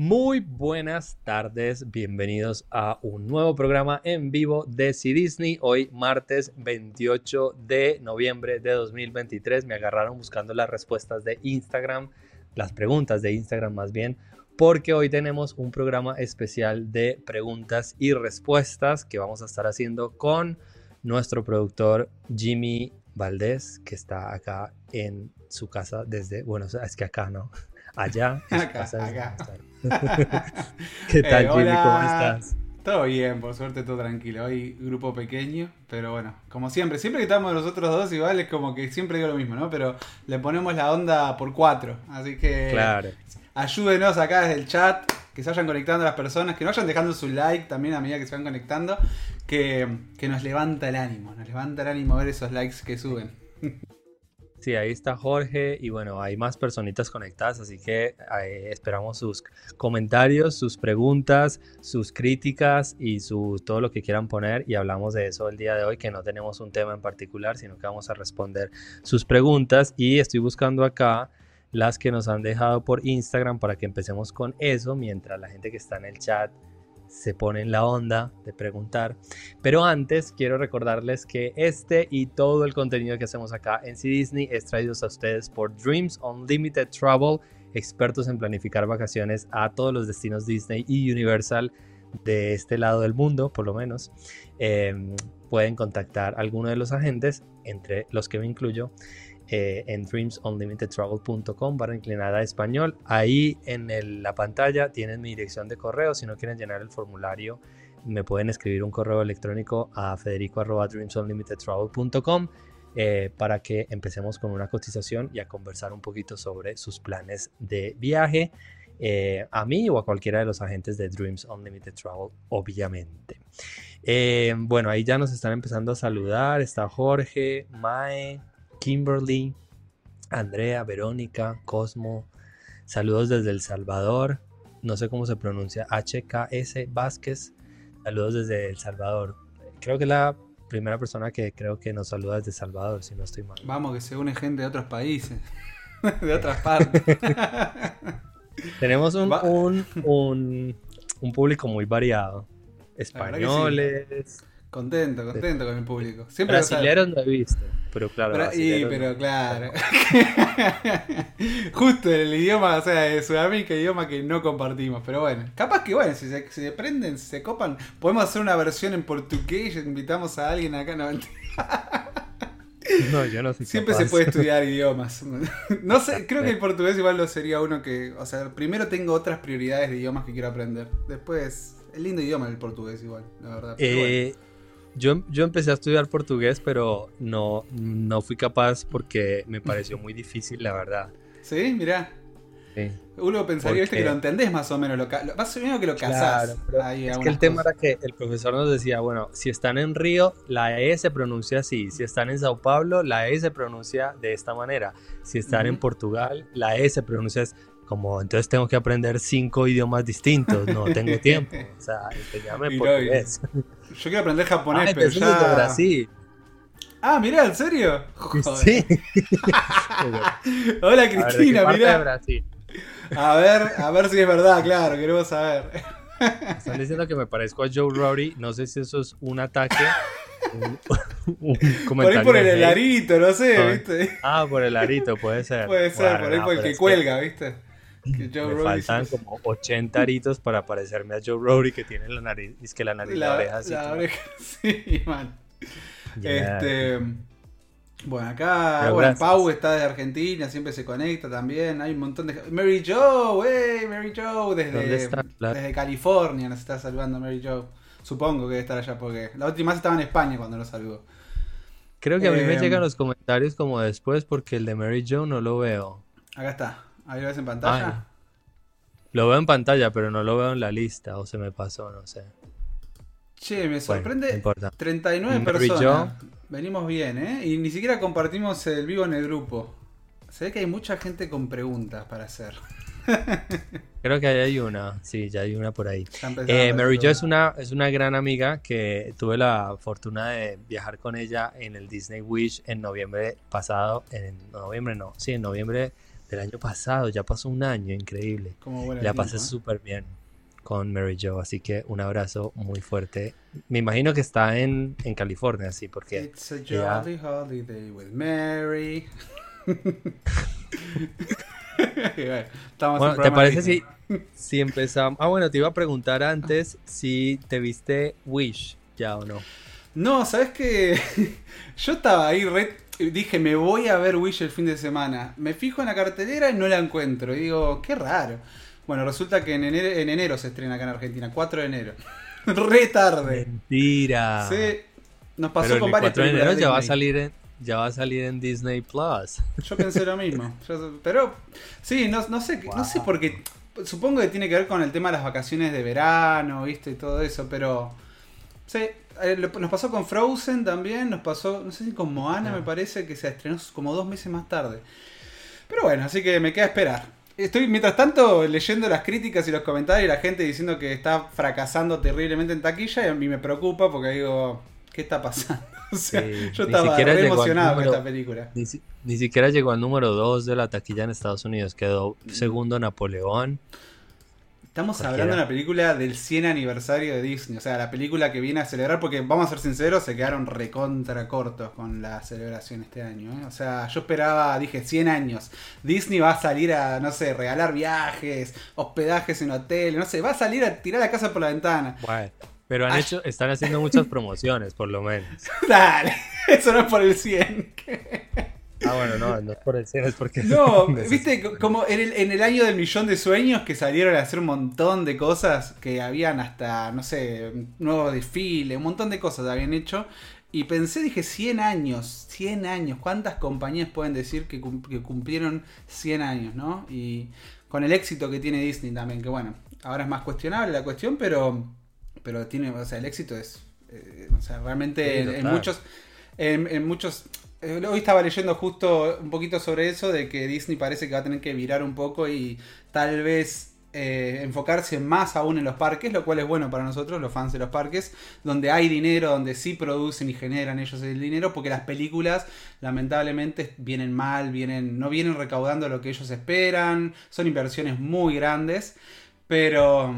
Muy buenas tardes, bienvenidos a un nuevo programa en vivo de C Disney. Hoy martes 28 de noviembre de 2023. Me agarraron buscando las respuestas de Instagram, las preguntas de Instagram más bien, porque hoy tenemos un programa especial de preguntas y respuestas que vamos a estar haciendo con nuestro productor Jimmy Valdés, que está acá en su casa desde, bueno, es que acá no, allá. Acá, acá. ¿Qué tal, Eh, Jimmy? ¿Cómo estás? Todo bien, por suerte todo tranquilo. Hoy grupo pequeño, pero bueno, como siempre, siempre que estamos nosotros dos igual es como que siempre digo lo mismo, ¿no? Pero le ponemos la onda por cuatro, así que Claro. ayúdenos acá desde el chat, que se vayan conectando las personas, que no vayan dejando su like también a medida que se van conectando, que, que nos levanta el ánimo, nos levanta el ánimo ver esos likes que suben. Sí, ahí está Jorge y bueno, hay más personitas conectadas, así que eh, esperamos sus comentarios, sus preguntas, sus críticas y su, todo lo que quieran poner y hablamos de eso el día de hoy, que no tenemos un tema en particular, sino que vamos a responder sus preguntas y estoy buscando acá las que nos han dejado por Instagram para que empecemos con eso, mientras la gente que está en el chat se pone en la onda de preguntar. Pero antes quiero recordarles que este y todo el contenido que hacemos acá en C Disney es traído a ustedes por Dreams Unlimited Travel, expertos en planificar vacaciones a todos los destinos Disney y Universal de este lado del mundo, por lo menos. Eh, pueden contactar a alguno de los agentes, entre los que me incluyo, eh, en dreamsunlimitedtravel.com barra inclinada español. Ahí en la pantalla tienen mi dirección de correo. Si no quieren llenar el formulario, me pueden escribir un correo electrónico a federico.dreamsunlimitedtravel.com eh, para que empecemos con una cotización y a conversar un poquito sobre sus planes de viaje. eh, a mí o a cualquiera de los agentes de Dreams Unlimited Travel, obviamente. Eh, bueno, ahí ya nos están empezando a saludar. Está Jorge, Mae, Kimberly, Andrea, Verónica, Cosmo. Saludos desde El Salvador. No sé cómo se pronuncia. HKS Vázquez. Saludos desde El Salvador. Creo que es la primera persona que creo que nos saluda desde Salvador, si no estoy mal. Vamos, que se une gente de otros países, de otras partes. Tenemos un, un, un, un público muy variado. Sí. Contento, contento con el público. Siempre brasileros no he visto, pero claro. Pero, y, pero no. claro. Justo el idioma, o sea, de Sudamérica, idioma que no compartimos. Pero bueno, capaz que bueno, si se, si prenden, si se copan, podemos hacer una versión en portugués. Invitamos a alguien acá. No, No, yo no soy siempre capaz. se puede estudiar idiomas. No sé, creo que el portugués igual lo sería uno que. O sea, primero tengo otras prioridades de idiomas que quiero aprender. Después, el lindo idioma el portugués igual, la verdad. Pero bueno. Yo, yo empecé a estudiar portugués, pero no, no fui capaz porque me pareció muy difícil, la verdad. ¿Sí? Mirá. Sí. Uno pensaría, que lo entendés más o menos, lo, lo- más o menos que lo casás. Claro, ahí es que el tema cosas. era que el profesor nos decía, bueno, si están en Río, la E se pronuncia así. Si están en Sao Paulo, la E se pronuncia de esta manera. Si están en Ujú. Portugal, la E se pronuncia es como, entonces tengo que aprender cinco idiomas distintos. No tengo tiempo. O sea, enseñame no, portugués. Yo quiero aprender japonés, Ay, pero ya... Brasil. Ah, mirá, ¿en serio? Joder. Sí. Hola A ver, ¿de qué Cristina, parte de mirá. A ver, a ver si es verdad, claro, queremos saber. Están diciendo que me parezco a Joe Rory. No sé si eso es un ataque. Un, un Por ahí comentario por el hate. arito, no sé, Ah, ¿viste? Ah, por el arito, puede ser. Puede ser, Bueno, por ahí no, por el que cuelga, ¿viste? Que Joe Me Rogan faltan como 80 aritos para parecerme a Joe Rory que tiene la nariz, es que la nariz la, la, oreja así. la oreja, sí, man. Ya. Este, bueno, acá Pero bueno, gracias. Pau está desde Argentina, siempre se conecta también. Hay un montón de. Mary Joe, hey, Mary Joe, ¿Dónde desde, desde California nos está saludando Mary Joe. Supongo que debe estar allá porque la última vez estaba en España cuando nos saludó. Creo que a mí me Em, llegan los comentarios como después porque el de Mary Jo no lo veo. Acá está. Ahí lo ves en pantalla. Lo veo en pantalla, pero no lo veo en la lista o se me pasó, no sé. Che, me Bueno, sorprende. no importa. 39 Mary personas. Venimos bien, ¿eh? Y ni siquiera compartimos el vivo en el grupo. Se ve que hay mucha gente con preguntas para hacer. Creo que ahí hay una, sí, ya hay una por ahí. Eh, Mary Jo es una, es una gran amiga que tuve la fortuna de viajar con ella en el Disney Wish en noviembre pasado, en noviembre no, sí, en noviembre del año pasado, ya pasó un año, increíble. La pasé súper bien con Mary Jo, así que un abrazo muy fuerte. Me imagino que está en, en California, sí, porque... It's a jolly holiday with Mary. bueno, ¿te parece si, si empezamos? Ah, bueno, te iba a preguntar antes si te viste Wish, ya o no. No, ¿sabes qué? Yo estaba ahí, dije, me voy a ver Wish el fin de semana. Me fijo en la cartelera y no la encuentro. Y digo, qué raro. Bueno, resulta que en enero, se estrena acá en Argentina, 4 de enero. Re tarde. Mentira. Sí, nos pasó con varias 4 de enero ya va a salir en, ya va a salir en Disney Plus. Yo pensé lo mismo. pero sí, no, no sé, no sé por qué. Supongo que tiene que ver con el tema de las vacaciones de verano, ¿viste? Y todo eso, pero sí, eh, nos pasó con Frozen también, nos pasó, no sé si con Moana me parece que se estrenó como dos meses más tarde. Pero bueno, así que me queda esperar. Estoy, mientras tanto, leyendo las críticas y los comentarios y la gente diciendo que está fracasando terriblemente en taquilla y a mí me preocupa porque digo, ¿qué está pasando? O sea, yo estaba emocionado con esta película. Ni, siquiera llegó al número 2 de la taquilla en Estados Unidos, quedó segundo Napoleón. Estamos hablando de una película del 100 aniversario de Disney, o sea, la película que viene a celebrar, porque vamos a ser sinceros, se quedaron recontra cortos con la celebración este año. ¿eh? O sea, yo esperaba, dije, 100 años. Disney va a salir a, no sé, regalar viajes, hospedajes en hoteles, no sé, va a salir a tirar la casa por la ventana. Bueno, pero han hecho, están haciendo muchas promociones, por lo menos. Dale, eso no es por el 100. Ah, bueno, no, no es por el cielo, es porque... No, viste, como en el, en el año del millón de sueños que salieron a hacer un montón de cosas, que habían hasta, no sé, nuevo desfile, un montón de cosas habían hecho. Y pensé, dije, 100 años, 100 años, ¿cuántas compañías pueden decir que, cumplieron 100 años, no? Y con el éxito que tiene Disney también, que bueno, ahora es más cuestionable la cuestión, pero, pero tiene, o sea, el éxito es, eh, o sea, realmente en, muchos... en, muchos hoy estaba leyendo justo un poquito sobre eso, de que Disney parece que va a tener que virar un poco y tal vez eh, enfocarse más aún en los parques, lo cual es bueno para nosotros, los fans de los parques, donde hay dinero, donde sí producen y generan ellos el dinero, porque las películas lamentablemente vienen mal, vienen, no vienen recaudando lo que ellos esperan, son inversiones muy grandes, pero,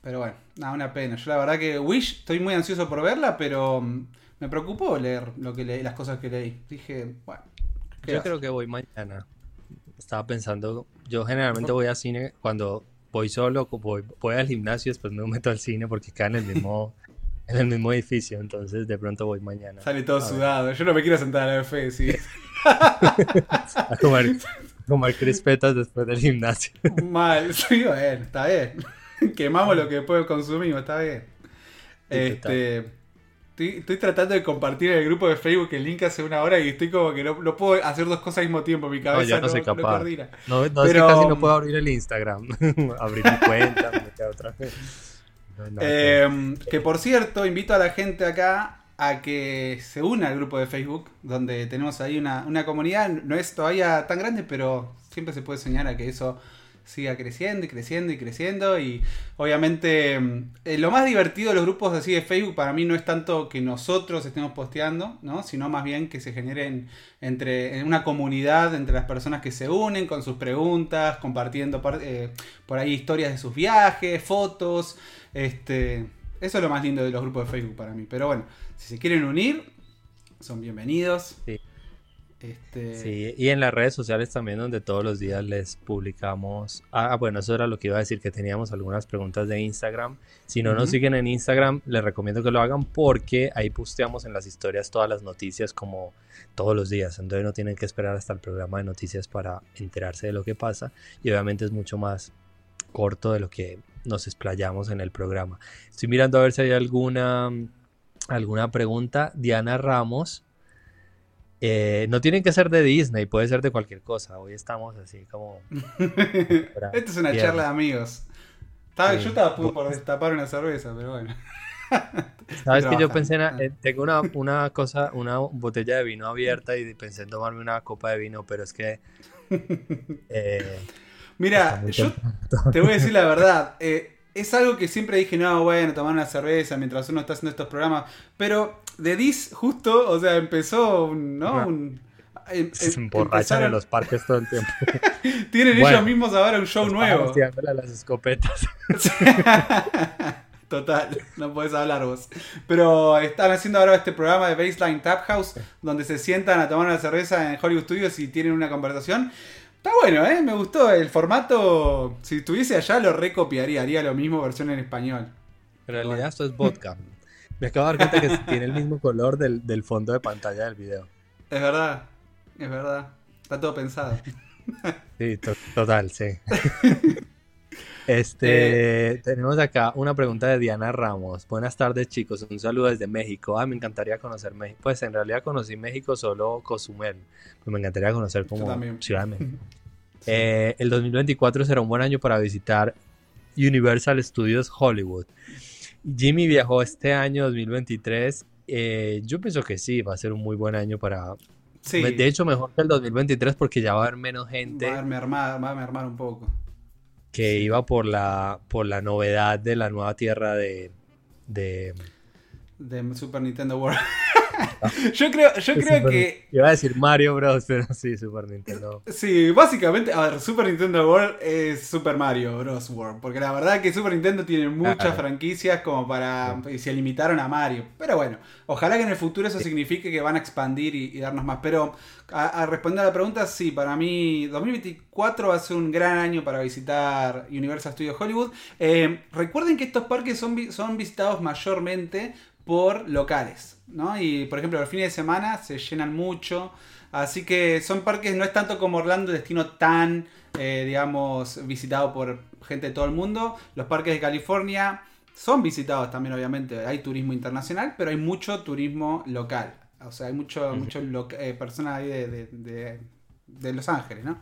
pero bueno, nada, una pena. Yo la verdad que Wish, estoy muy ansioso por verla, pero me preocupó leer lo que leí, las cosas que leí. Dije, bueno. Yo creo que voy mañana. Estaba pensando, yo generalmente voy al cine cuando voy solo, voy, voy al gimnasio, después me meto al cine porque queda en el mismo, en el mismo edificio, entonces de pronto voy mañana. Sale todo sudado, yo no me quiero sentar a la fe, sí. a comer, comer crispetas después del gimnasio. Mal, sí, bien, está bien. Quemamos lo que después consumimos, está bien. este, Estoy, tratando de compartir en el grupo de Facebook el link hace una hora y estoy como que no, puedo hacer dos cosas al mismo tiempo. Mi cabeza no, ya no, soy capaz. No, no, es que casi no puedo abrir el Instagram. abrir mi cuenta, otra vez. Em, que por cierto, invito a la gente acá a que se una al grupo de Facebook, donde tenemos ahí una, una comunidad. No es todavía tan grande, pero siempre se puede señalar a que eso siga creciendo y creciendo y creciendo. Y obviamente mm, eh, lo más divertido de los grupos así de Facebook para mí no es tanto que nosotros estemos posteando, ¿no? sino más bien que se generen entre en una comunidad entre las personas que se unen con sus preguntas, compartiendo eh, por ahí historias de sus viajes, fotos. Este, eso es lo más lindo de los grupos de Facebook para mí. Pero bueno, si se quieren unir, son bienvenidos. Sí. Este... Sí, y en las redes sociales también donde todos los días les publicamos. Ah, bueno, eso era lo que iba a decir, que teníamos algunas preguntas de Instagram. Si no nos siguen en Instagram, les recomiendo que lo hagan porque ahí posteamos en las historias todas las noticias como todos los días. Entonces no tienen que esperar hasta el programa de noticias para enterarse de lo que pasa. Y obviamente es mucho más corto de lo que nos explayamos en el programa. Estoy mirando a ver si hay alguna, alguna pregunta. Diana Ramos eh, no tienen que ser de Disney, puede ser de cualquier cosa. Hoy estamos así como. Esta es una charla de amigos. Yo estaba por destapar una cerveza, pero bueno. Sabes que yo pensé en. Eh, tengo una, una, cosa, una botella de vino abierta y pensé en tomarme una copa de vino, pero es que. Eh, Mira, yo te voy a decir la verdad. Es algo que siempre dije, no, bueno, tomar una cerveza mientras uno está haciendo estos programas. Pero de Dis, justo, o sea, empezó, ¿no? em- Se em- emborrachan en los parques todo el tiempo. Tienen Bueno. ellos mismos ahora un show Los nuevo. a las escopetas. Total, no podés hablar vos. Pero están haciendo ahora este programa de Baseline Tap House, donde se sientan a tomar una cerveza en Hollywood Studios y tienen una conversación. Está bueno, ¿eh? Me gustó el formato. Si estuviese allá, lo recopiaría. Haría lo mismo, versión en español. En realidad esto es vodka. Me acabo de dar cuenta que tiene el mismo color del, del fondo de pantalla del video. Es verdad, es verdad. Está todo pensado. Sí, to- total, sí. Este, tenemos acá una pregunta de Diana Ramos. Buenas tardes, chicos. Un saludo desde México. Ah, me encantaría conocer México. Pues en realidad conocí México solo Cozumel. Pues me encantaría conocer como. Ciudad de México. Eh, el 2024 será un buen año para visitar Universal Studios Hollywood. Jimmy viajó este año 2023. Eh, yo pienso que sí, va a ser un muy buen año para... Sí, De hecho, mejor que el 2023 porque ya va a haber menos gente va a mermar, va a mermar un poco. Que iba por la, por la novedad de la nueva tierra de... de De Super Nintendo World. yo creo, yo creo Super- que Iba a decir Mario Bros, pero sí, Super Nintendo. Sí, básicamente, a ver, Super Nintendo World es Super Mario Bros. World. Porque la verdad que Super Nintendo tiene muchas franquicias como para. y se limitaron a Mario. Pero bueno, ojalá que en el futuro eso signifique que van a expandir y, y darnos más. Pero a, a responder a la pregunta, sí, para mí 2024 va a ser un gran año para visitar Universal Studios Hollywood. Eh, recuerden que estos parques son, son visitados mayormente por locales, ¿no? Y por ejemplo, los fines de semana se llenan mucho. Así que son parques, no es tanto como Orlando, destino tan, eh, digamos, visitado por gente de todo el mundo. Los parques de California son visitados también, obviamente. Hay turismo internacional, pero hay mucho turismo local. O sea, hay mucho, mucho eh, personas ahí de, de- de- de Los Ángeles, ¿no?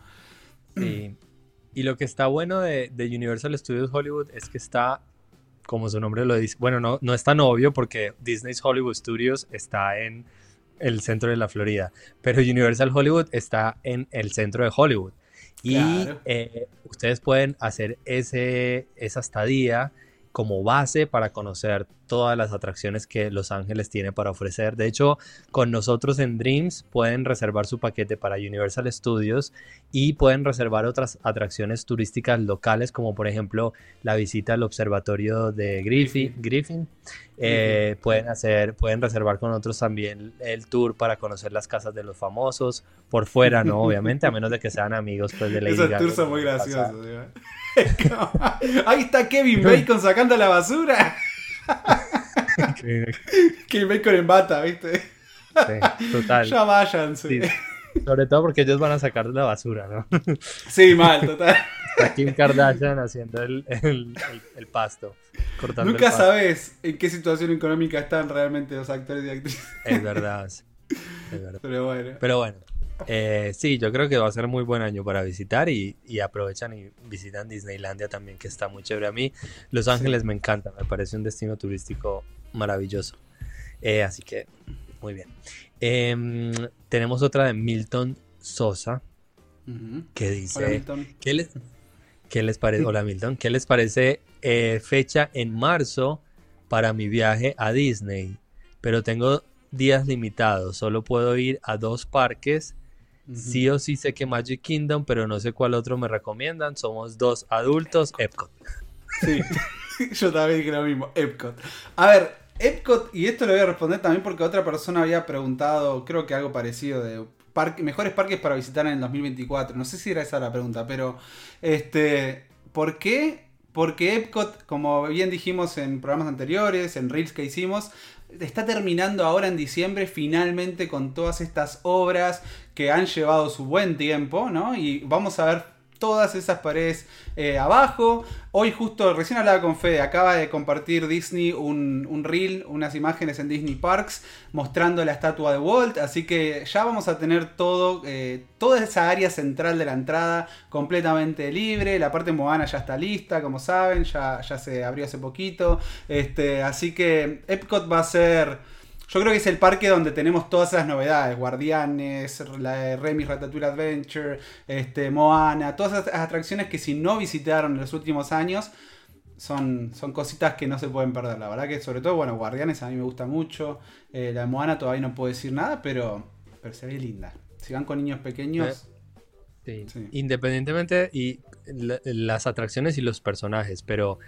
Sí. Y lo que está bueno de, de Universal Studios Hollywood es que está, como su nombre lo dice, bueno, no, no es tan obvio porque Disney's Hollywood Studios está en el centro de la Florida, pero Universal Hollywood está en el centro de Hollywood. Y Claro. eh, ustedes pueden hacer ese, esa estadía como base para conocer todas las atracciones que Los Ángeles tiene para ofrecer. De hecho, con nosotros en Dreams pueden reservar su paquete para Universal Studios y pueden reservar otras atracciones turísticas locales, como por ejemplo la visita al observatorio de Griffin. Griffin. Eh, pueden hacer, pueden reservar con otros también el tour para conocer las casas de los famosos por fuera, ¿no? Obviamente, a menos de que sean amigos pues, de Lady Esos tours son muy graciosos. Ahí está Kevin Bacon sacando la basura. Kevin Bacon en bata, ¿viste? Sí, total. Ya váyanse. Sí. Sobre todo porque ellos van a sacar la basura, ¿no? Sí, mal, total. Kim Kardashian haciendo el, el- el- el pasto. Cortando Nunca pasto. sabes en qué situación económica están realmente los actores y actrices. Es verdad. Es verdad. Pero bueno. Pero bueno, eh, sí, yo creo que va a ser muy buen año para visitar y, y aprovechan y visitan Disneylandia también, que está muy chévere. A mí, Los Ángeles me encanta, me parece un destino turístico maravilloso. Eh, así que, muy bien. Em, tenemos otra de Milton Sosa Ujú. que Hola, dice... Milton. ¿Qué les, qué les parece? Hola Milton, ¿qué les parece eh, fecha en marzo para mi viaje a Disney? Pero tengo días limitados, solo puedo ir a dos parques. Sí o sí sé que Magic Kingdom, pero no sé cuál otro me recomiendan. Somos dos adultos, Epcot. Sí, yo también dije lo mismo, Epcot. A ver, Epcot, y esto lo voy a responder también porque otra persona había preguntado, creo que algo parecido, de parque, mejores parques para visitar en el 2024. No sé si era esa la pregunta, pero, este, ¿por qué? Porque Epcot, como bien dijimos en programas anteriores, en reels que hicimos, está terminando ahora en diciembre finalmente con todas estas obras que han llevado su buen tiempo, ¿no? Y vamos a ver todas esas paredes eh, abajo. Hoy justo, recién hablaba con Fede, acaba de compartir Disney un, un reel, unas imágenes en Disney Parks mostrando la estatua de Walt, así que ya vamos a tener todo, eh, toda esa área central de la entrada completamente libre. La parte Moana ya está lista, como saben, ya, ya se abrió hace poquito. Este, así que Epcot va a ser... Yo creo que es el parque donde tenemos todas esas novedades, Guardianes, la de Remy's Ratatouille Adventure, este, Moana, todas esas atracciones que si no visitaron en los últimos años, son, son cositas que no se pueden perder. La verdad que sobre todo, bueno, Guardianes a mí me gusta mucho, eh, la de Moana todavía no puedo decir nada, pero, pero se ve linda, Si van con niños pequeños. Sí. Independientemente y las atracciones y los personajes, pero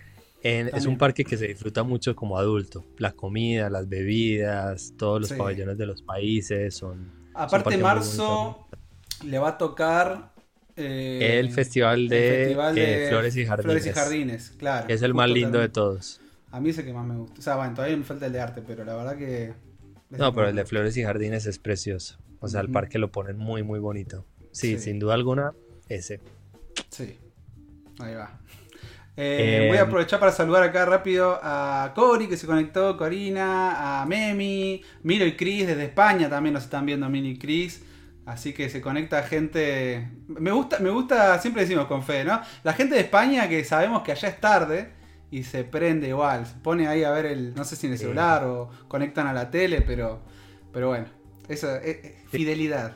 es un parque que se disfruta mucho como adulto. La comida, las bebidas, todos los pabellones de los países son. Aparte, marzo le va a tocar. Eh, el festival, de, eh, Flores y Jardines. Flores y Jardines, claro. es el más lindo de todos. A mí es el que más me gusta. O sea, bueno, todavía me falta el de arte, pero la verdad que. No, pero el de Flores y Jardines es precioso. O sea, el parque lo ponen muy, muy bonito. Sí, sin duda alguna, ese. Sí. Ahí va. Eh, voy a em. aprovechar para saludar acá rápido a Cori que se conectó, Corina, a Memi, Miro y Cris desde España también nos están viendo Mini y Cris. Así que se conecta gente. Me gusta, me gusta, siempre decimos con fe, ¿no? La gente de España que sabemos que allá es tarde y se prende igual. Se pone ahí a ver el. no sé si en el celular o conectan a la tele, pero. Pero bueno. Eso es, fidelidad.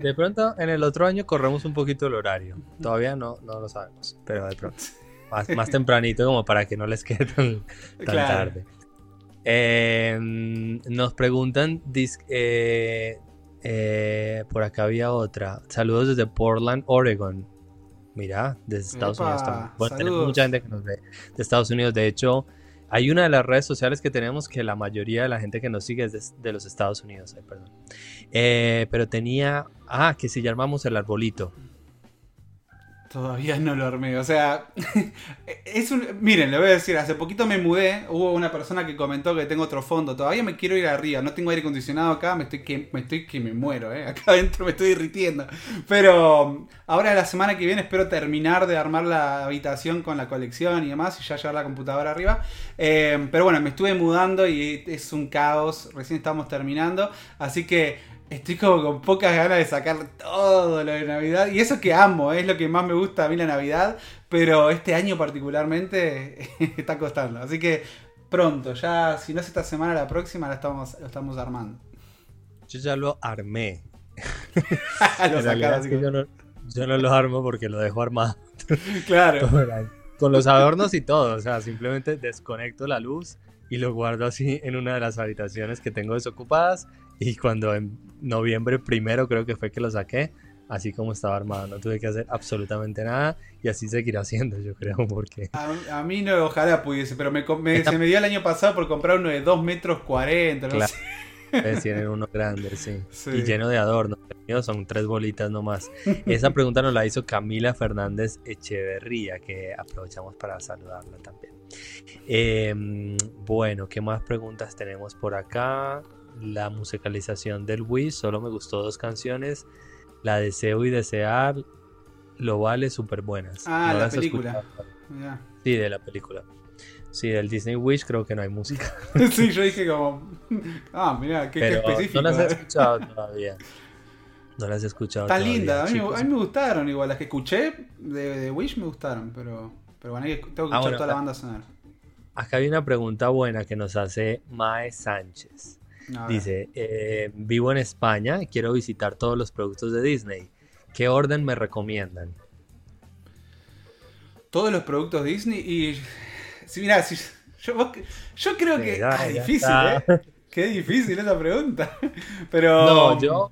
De, pronto, en el otro año corremos un poquito el horario. Todavía no, no lo sabemos, pero de pronto. Más, más tempranito, como para que no les quede tan, tarde. Em, nos preguntan, eh, eh, por acá había otra. Saludos desde Portland, Oregon. Mira, desde Estados Unidos también. Bueno, tenemos mucha gente que nos ve de Estados Unidos. De hecho, hay una de las redes sociales que tenemos que la mayoría de la gente que nos sigue es de, los Estados Unidos. perdón. Eh, pero tenía. Ah, que si llamamos el arbolito. Todavía no lo armé. O sea, es un. Miren, le voy a decir, hace poquito me mudé. Hubo una persona que comentó que tengo otro fondo. Todavía me quiero ir arriba. No tengo aire acondicionado acá. Me estoy que me, estoy que me muero, ¿eh? Acá adentro me estoy irritiendo. Pero ahora la semana que viene espero terminar de armar la habitación con la colección y demás. Y ya llevar la computadora arriba. Eh, pero bueno, me estuve mudando y es un caos. Recién estamos terminando. Así que estoy como con pocas ganas de sacar todo lo de Navidad. Y eso que amo, es lo que más me gusta a mí la Navidad. Pero este año particularmente está costando. Así que pronto, ya si no es esta semana, la próxima la estamos, lo estamos armando. Yo ya lo armé. lo yo, no, yo no lo armo porque lo dejo armado. claro. Con los adornos y todo. O sea, simplemente desconecto la luz y lo guardo así en una de las habitaciones que tengo desocupadas y cuando en noviembre primero creo que fue que lo saqué, así como estaba armado, no tuve que hacer absolutamente nada y así seguirá haciendo, yo creo, porque... A, mí no, ojalá pudiese, pero me, se me dio el año pasado por comprar uno de 2 metros 40, no sé. Tienen uno grande, sí. Y lleno de adornos. Son tres bolitas nomás. Esa pregunta nos la hizo Camila Fernández Echeverría, que aprovechamos para saludarla también. Em, bueno, ¿qué más preguntas tenemos por acá? La musicalización del Wii, solo me gustó dos canciones, la Deseo y Desear, lo vale, súper buenas. Ah, la película. Sí, de la película. Sí, del Disney Wish creo que no hay música. sí, yo dije como, ah, mira, qué, específico. No las he escuchado todavía. No las he escuchado. Está linda, a mí, me gustaron igual, las que escuché de, Wish me gustaron, pero, pero bueno, tengo que ah, escuchar toda la banda sonar. Acá hay una pregunta buena que nos hace Mae Sánchez. Dice, eh, vivo en España y quiero visitar todos los productos de Disney. ¿Qué orden me recomiendan? Todos los productos Disney y... Si, mira, yo, creo que... es difícil, ¿eh? Qué difícil esa pregunta. Pero... No, yo...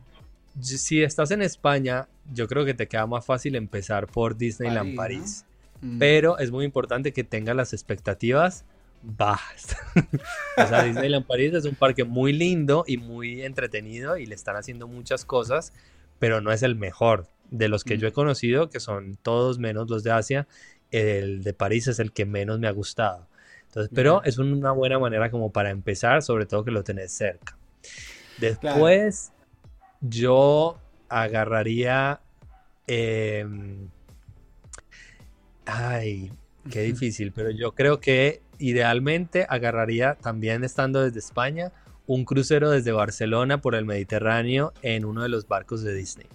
Si estás en España, yo creo que te queda más fácil empezar por Disneyland París. Mm. Pero es muy importante que tengas las expectativas bajas. o sea, Disneyland París es un parque muy lindo y muy entretenido y le están haciendo muchas cosas, pero no es el mejor. De los que yo he mm. conocido, que son todos menos los de Asia, el de París es el que menos me ha gustado. Entonces, pero es una buena manera como para empezar, sobre todo que lo tenés cerca. Después, yo agarraría... Em, ay, qué difícil, pero yo creo que idealmente agarraría también estando desde España un crucero desde Barcelona por el Mediterráneo en uno de los barcos de Disney.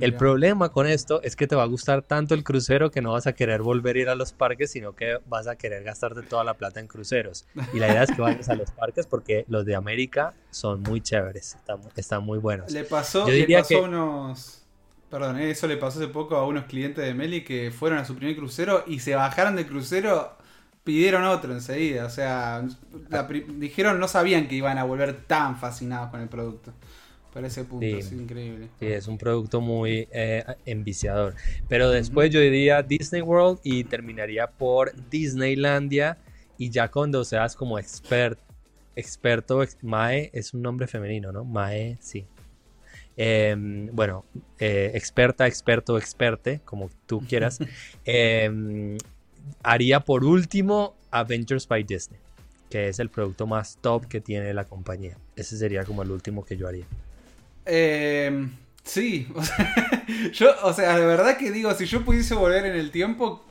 El problema con esto es que te va a gustar tanto el crucero que no vas a querer volver a ir a los parques, sino que vas a querer gastarte toda la plata en cruceros. Y la idea es que vayas a los parques porque los de América son muy chéveres, están, muy buenos. Le pasó, le pasó unos... Perdón, ¿eh? eso le pasó hace poco a unos clientes de Meli que fueron a su primer crucero y se bajaron del crucero pidieron otro enseguida. O sea, dijeron no sabían que iban a volver tan fascinados con el producto. Para ese punto, es increíble. Sí, es un producto muy eh, enviciador. Pero después yo diría Disney World y terminaría por Disneylandia. Y ya cuando seas como expert, experto, Mae es un nombre femenino, ¿no? Mae, sí. Em, bueno, eh, experta, experto, experte, como tú quieras. Em, haría por último Adventures by Disney, que es el producto más top que tiene la compañía. Ese sería como el último que yo haría. Eh, sí, o sea, yo, o sea, de verdad que digo, si yo pudiese volver en el tiempo,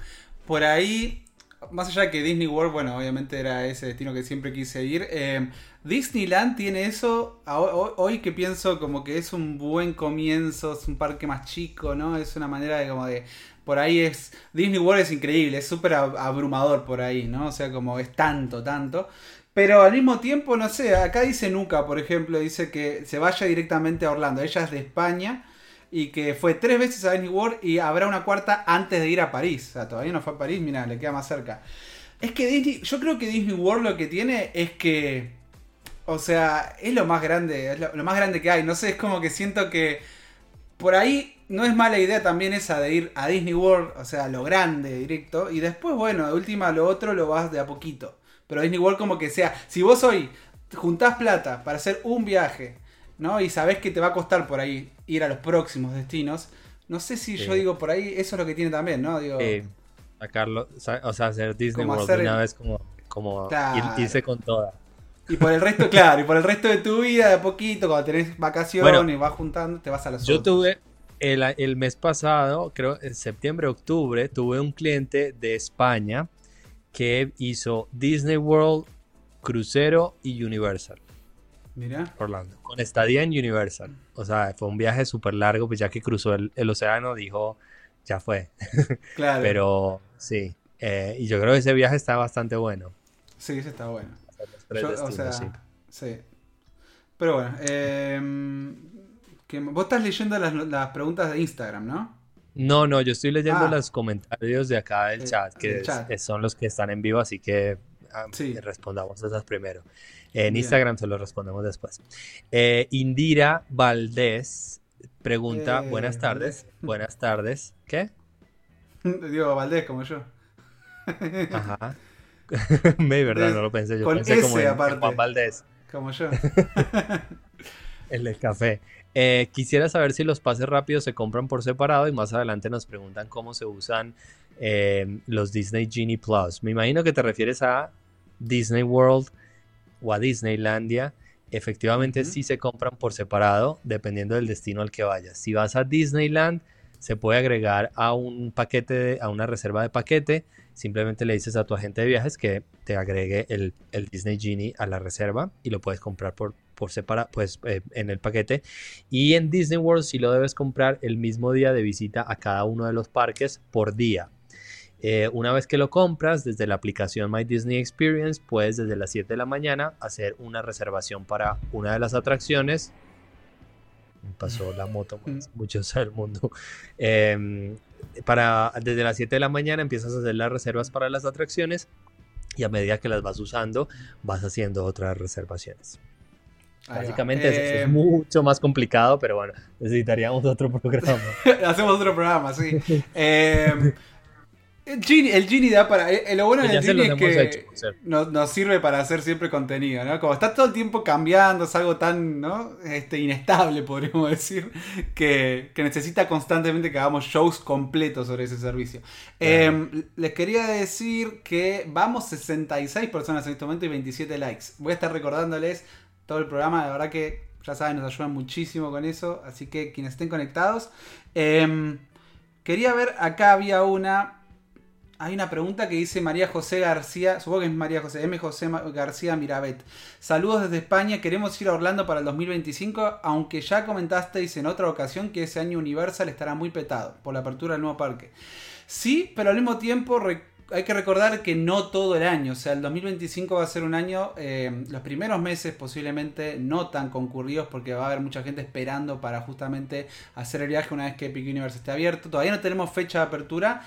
por ahí, más allá de que Disney World, bueno, obviamente era ese destino que siempre quise ir, eh, Disneyland tiene eso, hoy que pienso como que es un buen comienzo, es un parque más chico, ¿no? Es una manera de como de por ahí es. Disney World es increíble, es súper abrumador por ahí, ¿no? O sea, como es tanto, tanto. Pero al mismo tiempo, no sé, acá dice Nuca, por ejemplo, dice que se vaya directamente a Orlando. Ella es de España y que fue tres veces a Disney World y habrá una cuarta antes de ir a París. O sea, todavía no fue a París, mira, le queda más cerca. Es que Disney, yo creo que Disney World lo que tiene es que, o sea, es lo más grande, es lo más grande que hay. No sé, es como que siento que por ahí no es mala idea también esa de ir a Disney World, o sea, lo grande, directo, y después, bueno, de última lo otro lo vas de a poquito. Pero Disney World como que sea, si vos hoy juntás plata para hacer un viaje, ¿no? Y sabés que te va a costar por ahí ir a los próximos destinos, no sé si yo digo por ahí, eso es lo que tiene también, ¿no? Digo, sacarlo, o sea, hacer Disney World una vez como, como irse con toda. Y por el resto, claro, y por el resto de tu vida, de a poquito, cuando tenés vacaciones, vas juntando, te vas a los Yo tuve, el, mes pasado, creo en septiembre, octubre, tuve un cliente de España que hizo Disney World, Crucero y Universal. Mira. Orlando. Con estadía en Universal. O sea, fue un viaje súper largo, pues ya que cruzó el, océano, dijo, ya fue. Claro. Pero sí. Eh, y yo creo que ese viaje está bastante bueno. Sí, ese está bueno. o sea, sí. Pero bueno, eh, vos estás leyendo las, preguntas de Instagram, ¿no? No, no, yo estoy leyendo ah. los comentarios de acá del chat, que son los que están en vivo, así que ah, respondamos esas primero. En Instagram se los respondemos después. Eh, Indira Valdés pregunta, eh, buenas tardes, buenas tardes, ¿qué? Digo, Valdés, como yo. Ajá. Me verdad, no lo pensé. Yo pensé como Juan Valdés. Como yo. El del café. Eh, quisiera saber si los pases rápidos se compran por separado y más adelante nos preguntan cómo se usan eh, los Disney Genie Plus. Me imagino que te refieres a Disney World o a Disneylandia. Efectivamente sí se compran por separado dependiendo del destino al que vayas. Si vas a Disneyland se puede agregar a un paquete, a una reserva de paquete. Simplemente le dices a tu agente de viajes que te agregue el, el Disney Genie a la reserva y lo puedes comprar por por separado, pues eh, en el paquete. Y en Disney World si lo debes comprar el mismo día de visita a cada uno de los parques por día. Eh, una vez que lo compras desde la aplicación My Disney Experience, puedes desde las 7 de la mañana hacer una reservación para una de las atracciones. pasó la moto más, muchos del mundo. Em, para, desde las 7 de la mañana empiezas a hacer las reservas para las atracciones y a medida que las vas usando vas haciendo otras reservaciones. Básicamente es, eh, mucho más complicado, pero bueno, necesitaríamos otro programa. Hacemos otro programa, sí. eh, el Genie, da para. Eh, lo bueno del Genie es que nos, sirve para hacer siempre contenido, ¿no? Como está todo el tiempo cambiando, es algo tan ¿no? este, inestable, podríamos decir, que, necesita constantemente que hagamos shows completos sobre ese servicio. Em, les quería decir que vamos 66 personas en este momento y 27 likes. Voy a estar recordándoles todo el programa. La verdad que, ya saben, nos ayudan muchísimo con eso. Así que quienes estén conectados. Em, quería ver, acá había una. Hay una pregunta que dice María José García, supongo que es María José, M. José García Mirabet. Saludos desde España, queremos ir a Orlando para el 2025, aunque ya comentasteis en otra ocasión que ese año Universal estará muy petado por la apertura del nuevo parque. Sí, pero al mismo tiempo hay que recordar que no todo el año, o sea, el 2025 va a ser un año, eh, los primeros meses posiblemente no tan concurridos porque va a haber mucha gente esperando para justamente hacer el viaje una vez que Epic Universe esté abierto. Todavía no tenemos fecha de apertura,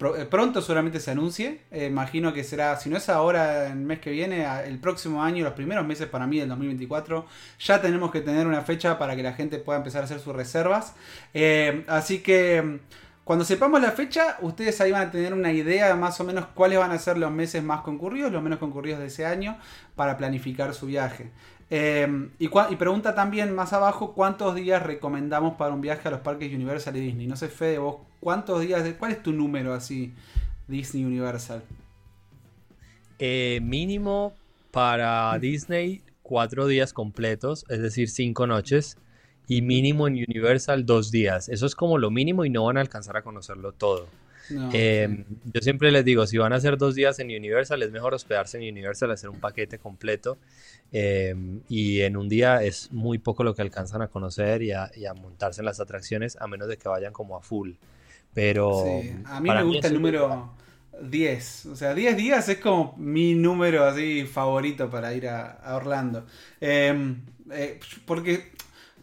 pronto seguramente se anuncie. Eh, imagino que será, si no es ahora, el mes que viene, el próximo año, los primeros meses para mí del 2024, ya tenemos que tener una fecha para que la gente pueda empezar a hacer sus reservas. Eh, así que cuando sepamos la fecha, ustedes ahí van a tener una idea más o menos cuáles van a ser los meses más concurridos, los menos concurridos de ese año, para planificar su viaje. Em, y, pregunta también más abajo cuántos días recomendamos para un viaje a los parques Universal y Disney. No sé, Fede, vos, ¿cuántos días? ¿Cuál es tu número así, Disney Universal? Eh, mínimo para Disney cuatro días completos, es decir, cinco noches. Y mínimo en Universal dos días. Eso es como lo mínimo y no van a alcanzar a conocerlo todo. Em, yo siempre les digo, si van a hacer dos días en Universal, es mejor hospedarse en Universal, hacer un paquete completo. Em, y en un día es muy poco lo que alcanzan a conocer y a, montarse en las atracciones, a menos de que vayan como a full. Pero a mí me gusta el número 10. O sea, 10 días es como mi número así favorito para ir a, Orlando. Em, eh, porque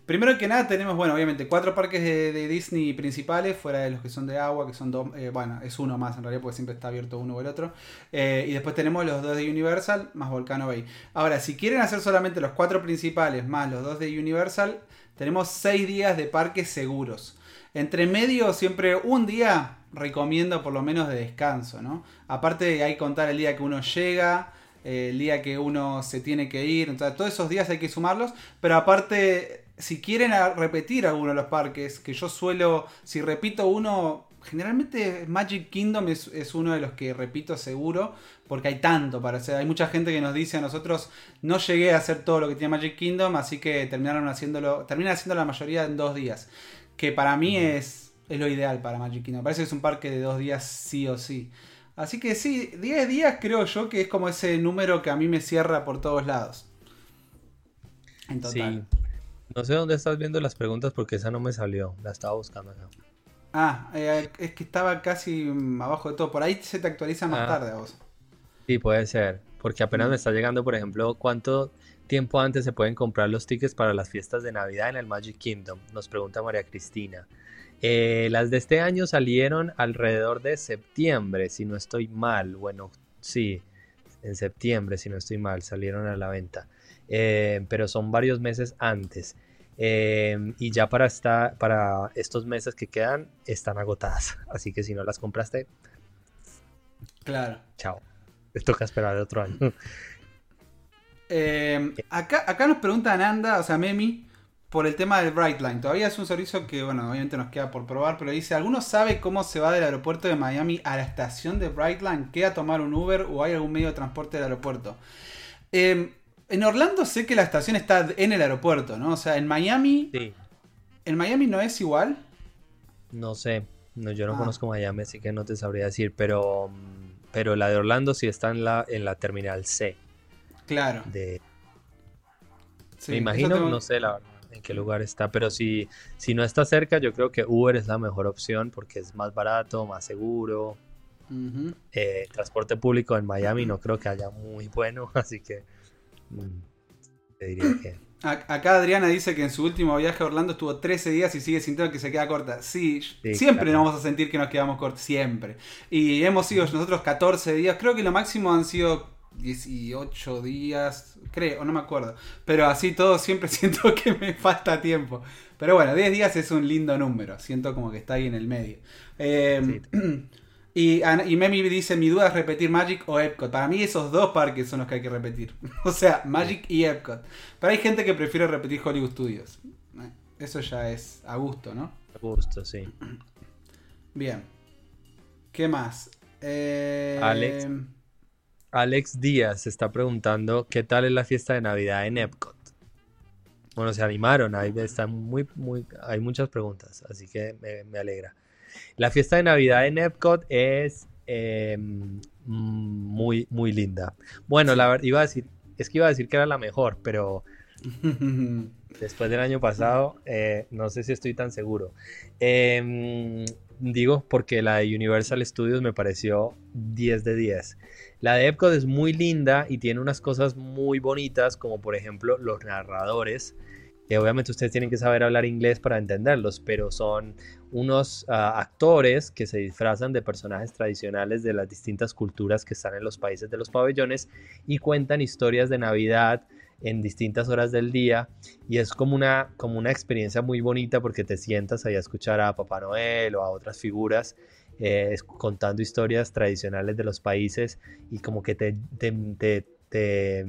Primero que nada tenemos, bueno, obviamente cuatro parques de, Disney principales, fuera de los que son de agua, que son dos, eh, bueno, es uno más en realidad porque siempre está abierto uno o el otro. Eh, y después tenemos los dos de Universal más Volcano Bay. Ahora, si quieren hacer solamente los cuatro principales más los dos de Universal, tenemos seis días de parques seguros. Entre medio, siempre un día recomiendo por lo menos de descanso, ¿no? Aparte hay que contar el día que uno llega, eh, el día que uno se tiene que ir, entonces todos esos días hay que sumarlos, pero aparte si quieren repetir alguno de los parques, que yo suelo, si repito uno, generalmente Magic Kingdom es, uno de los que repito seguro, porque hay tanto para hacer. Hay mucha gente que nos dice a nosotros, no llegué a hacer todo lo que tiene Magic Kingdom, así que terminaron haciéndolo, terminan haciendo la mayoría en dos días, que para mí es, es lo ideal para Magic Kingdom. Parece que es un parque de dos días sí o sí. Así que sí, 10 días creo yo que es como ese número que a mí me cierra por todos lados. En total. Sí. No sé dónde estás viendo las preguntas porque esa no me salió. La estaba buscando acá. Ah, eh, es que estaba casi mm, abajo de todo. Por ahí se te actualiza más ah. tarde a vos. Sí, puede ser. Porque apenas me está llegando, por ejemplo, cuánto tiempo antes se pueden comprar los tickets para las fiestas de Navidad en el Magic Kingdom. Nos pregunta María Cristina. Eh, las de este año salieron alrededor de septiembre, si no estoy mal. Bueno, sí, en septiembre, si no estoy mal, salieron a la venta. Eh, pero son varios meses antes. Eh, y ya para, esta, para estos meses que quedan están agotadas. Así que si no las compraste, claro. Chao. Te toca esperar otro año. Eh, acá, acá nos pregunta Ananda, o sea, Memi, por el tema del Brightline. Todavía es un servicio que, bueno, obviamente nos queda por probar, pero dice, ¿alguno sabe cómo se va del aeropuerto de Miami a la estación de Brightline? ¿Queda tomar un Uber o hay algún medio de transporte del aeropuerto? Eh, en Orlando sé que la estación está en el aeropuerto, ¿no? O sea, en Miami. Sí. ¿En Miami no es igual? No sé. No, yo no ah. conozco Miami, así que no te sabría decir. Pero, pero la de Orlando sí está en la, en la terminal C. Claro. Me imagino, no sé la verdad en qué lugar está, pero si, si no está cerca, yo creo que Uber es la mejor opción porque es más barato, más seguro. Eh, transporte público en Miami no creo que haya muy bueno, así que Acá Adriana dice que en su último viaje a Orlando estuvo 13 días y sigue sintiendo que se queda corta. Sí, siempre nos vamos a sentir que nos quedamos cortos, siempre. Y hemos sido nosotros 14 días, creo que lo máximo han sido 18 días, creo, no me acuerdo. Pero así todo siempre siento que me falta tiempo. Pero bueno, 10 días es un lindo número, siento como que está ahí en el medio. Eh, Y, Memi dice, mi duda es repetir Magic o Epcot. Para mí esos dos parques son los que hay que repetir. o sea, Magic y Epcot. Pero hay gente que prefiere repetir Hollywood Studios. Eh, eso ya es a gusto, ¿no? A gusto, sí. Bien. ¿Qué más? Eh, Alex, Alex Díaz está preguntando qué tal es la fiesta de Navidad en Epcot. Bueno, se animaron, ahí está muy, muy, hay muchas preguntas, así que me alegra. La fiesta de Navidad en Epcot es em, muy, muy linda. Bueno, la verdad, iba a decir, es que iba a decir que era la mejor, pero después del año pasado, eh, no sé si estoy tan seguro. Em, digo porque la de Universal Studios me pareció 10 de 10. La de Epcot es muy linda y tiene unas cosas muy bonitas, como por ejemplo los narradores Obviamente ustedes tienen que saber hablar inglés para entenderlos, pero son unos ah, actores que se disfrazan de personajes tradicionales de las distintas culturas que están en los países de los pabellones y cuentan historias de Navidad en distintas horas del día. Y es como una, como una experiencia muy bonita porque te sientas ahí a escuchar a Papá Noel o a otras figuras eh, contando historias tradicionales de los países y como que te, te, te,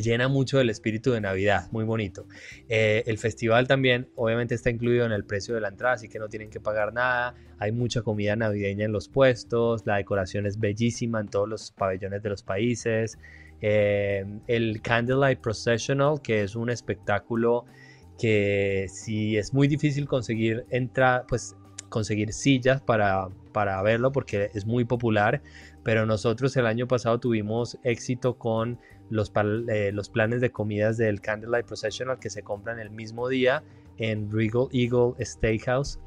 llena mucho el espíritu de Navidad, muy bonito. Eh, el festival también obviamente está incluido en el precio de la entrada, así que no tienen que pagar nada. Hay mucha comida navideña en los puestos, la decoración es bellísima en todos los pabellones de los países. Eh, el Candlelight Processional, que es un espectáculo que si es muy difícil conseguir entrar, pues conseguir sillas para, para verlo porque es muy popular, pero nosotros el año pasado tuvimos éxito con los, eh, los planes de comidas del Candlelight Processional que se compran el mismo día en Regal Eagle Steakhouse.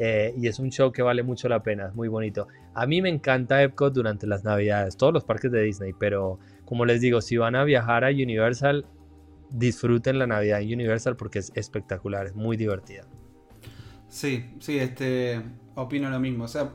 Eh, y es un show que vale mucho la pena, es muy bonito. A mí me encanta Epcot durante las navidades, todos los parques de Disney, pero como les digo, si van a viajar a Universal, disfruten la Navidad en Universal porque es espectacular, es muy divertida. Sí, sí, este, opino lo mismo. O sea,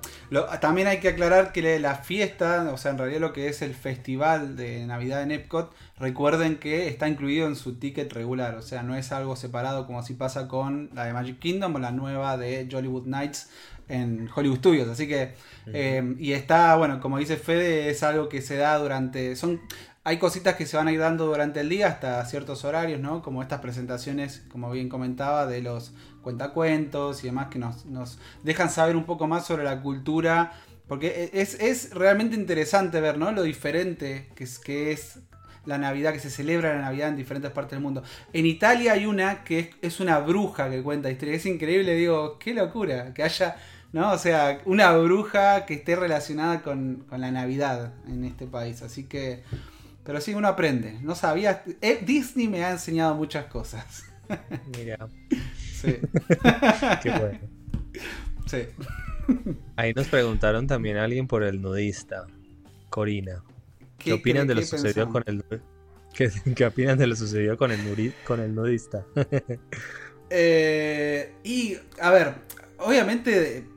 también hay que aclarar que la fiesta, o sea, en realidad lo que es el festival de Navidad en Epcot, recuerden que está incluido en su ticket regular. O sea, no es algo separado como si pasa con la de Magic Kingdom o la nueva de Jollywood Nights en Hollywood Studios. Así que, eh, y está, bueno, como dice Fede, es algo que se da durante, son, hay cositas que se van a ir dando durante el día hasta ciertos horarios, ¿no? Como estas presentaciones, como bien comentaba, de los cuentacuentos y demás que nos, nos dejan saber un poco más sobre la cultura. Porque e, es, es realmente interesante ver, ¿no? Lo diferente que es, que es la Navidad, que se celebra la Navidad en diferentes partes del mundo. En Italia hay una que es, es una bruja que cuenta historia. Es increíble, digo, qué locura que haya ¿no? O sea, una bruja que esté relacionada con, la Navidad en este país. Así que, pero sí, uno aprende. No sabía, eh, Disney me ha enseñado muchas cosas. Mira. Sí. Qué bueno. Sí. Ahí nos preguntaron también a alguien por el nudista, Corina. ¿Qué, opinan de lo sucedido con el ¿Qué, ¿Qué, opinan de lo sucedido con el, con el nudista? Eh, y, a ver, obviamente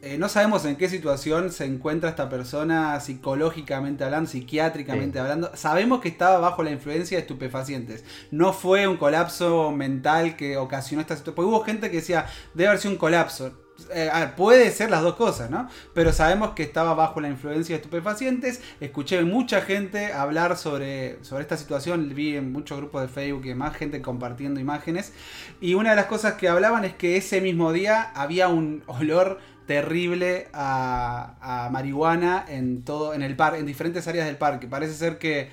eh, no sabemos en qué situación se encuentra esta persona psicológicamente hablando, psiquiátricamente hablando. Sabemos que estaba bajo la influencia de estupefacientes. No fue un colapso mental que ocasionó esta situación. Porque hubo gente que decía, debe haber sido un colapso. Eh, puede ser las dos cosas, ¿no? Pero sabemos que estaba bajo la influencia de estupefacientes. Escuché mucha gente hablar sobre, sobre esta situación. Vi en muchos grupos de Facebook y demás gente compartiendo imágenes. Y una de las cosas que hablaban es que ese mismo día había un olor terrible a, marihuana en todo, en el parque, en diferentes áreas del parque. Parece ser que,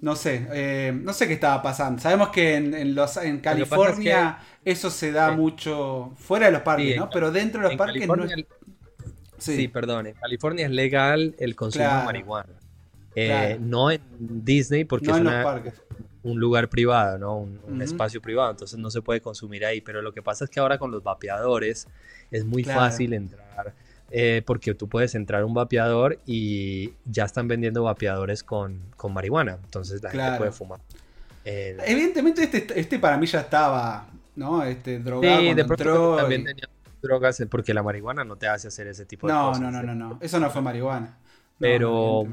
no sé, eh, no sé qué estaba pasando. Sabemos que en, los, en California eso se da mucho fuera de los parques, ¿no? Pero dentro de los parques no sí. perdón, en California es legal el consumo de marihuana. Eh, no en Disney porque es un lugar privado, ¿no? Un, espacio privado, entonces no se puede consumir ahí. Pero lo que pasa es que ahora con los vapeadores es muy fácil entrar. Eh, porque tú puedes entrar a un vapeador y ya están vendiendo vapeadores con, marihuana. Entonces la gente puede fumar. Eh, Evidentemente este, este para mí ya estaba, ¿no? Este, drogado. Sí, de pronto también tenía drogas porque la marihuana no te hace hacer ese tipo de cosas. No, no, no, no. Eso no fue marihuana. Pero,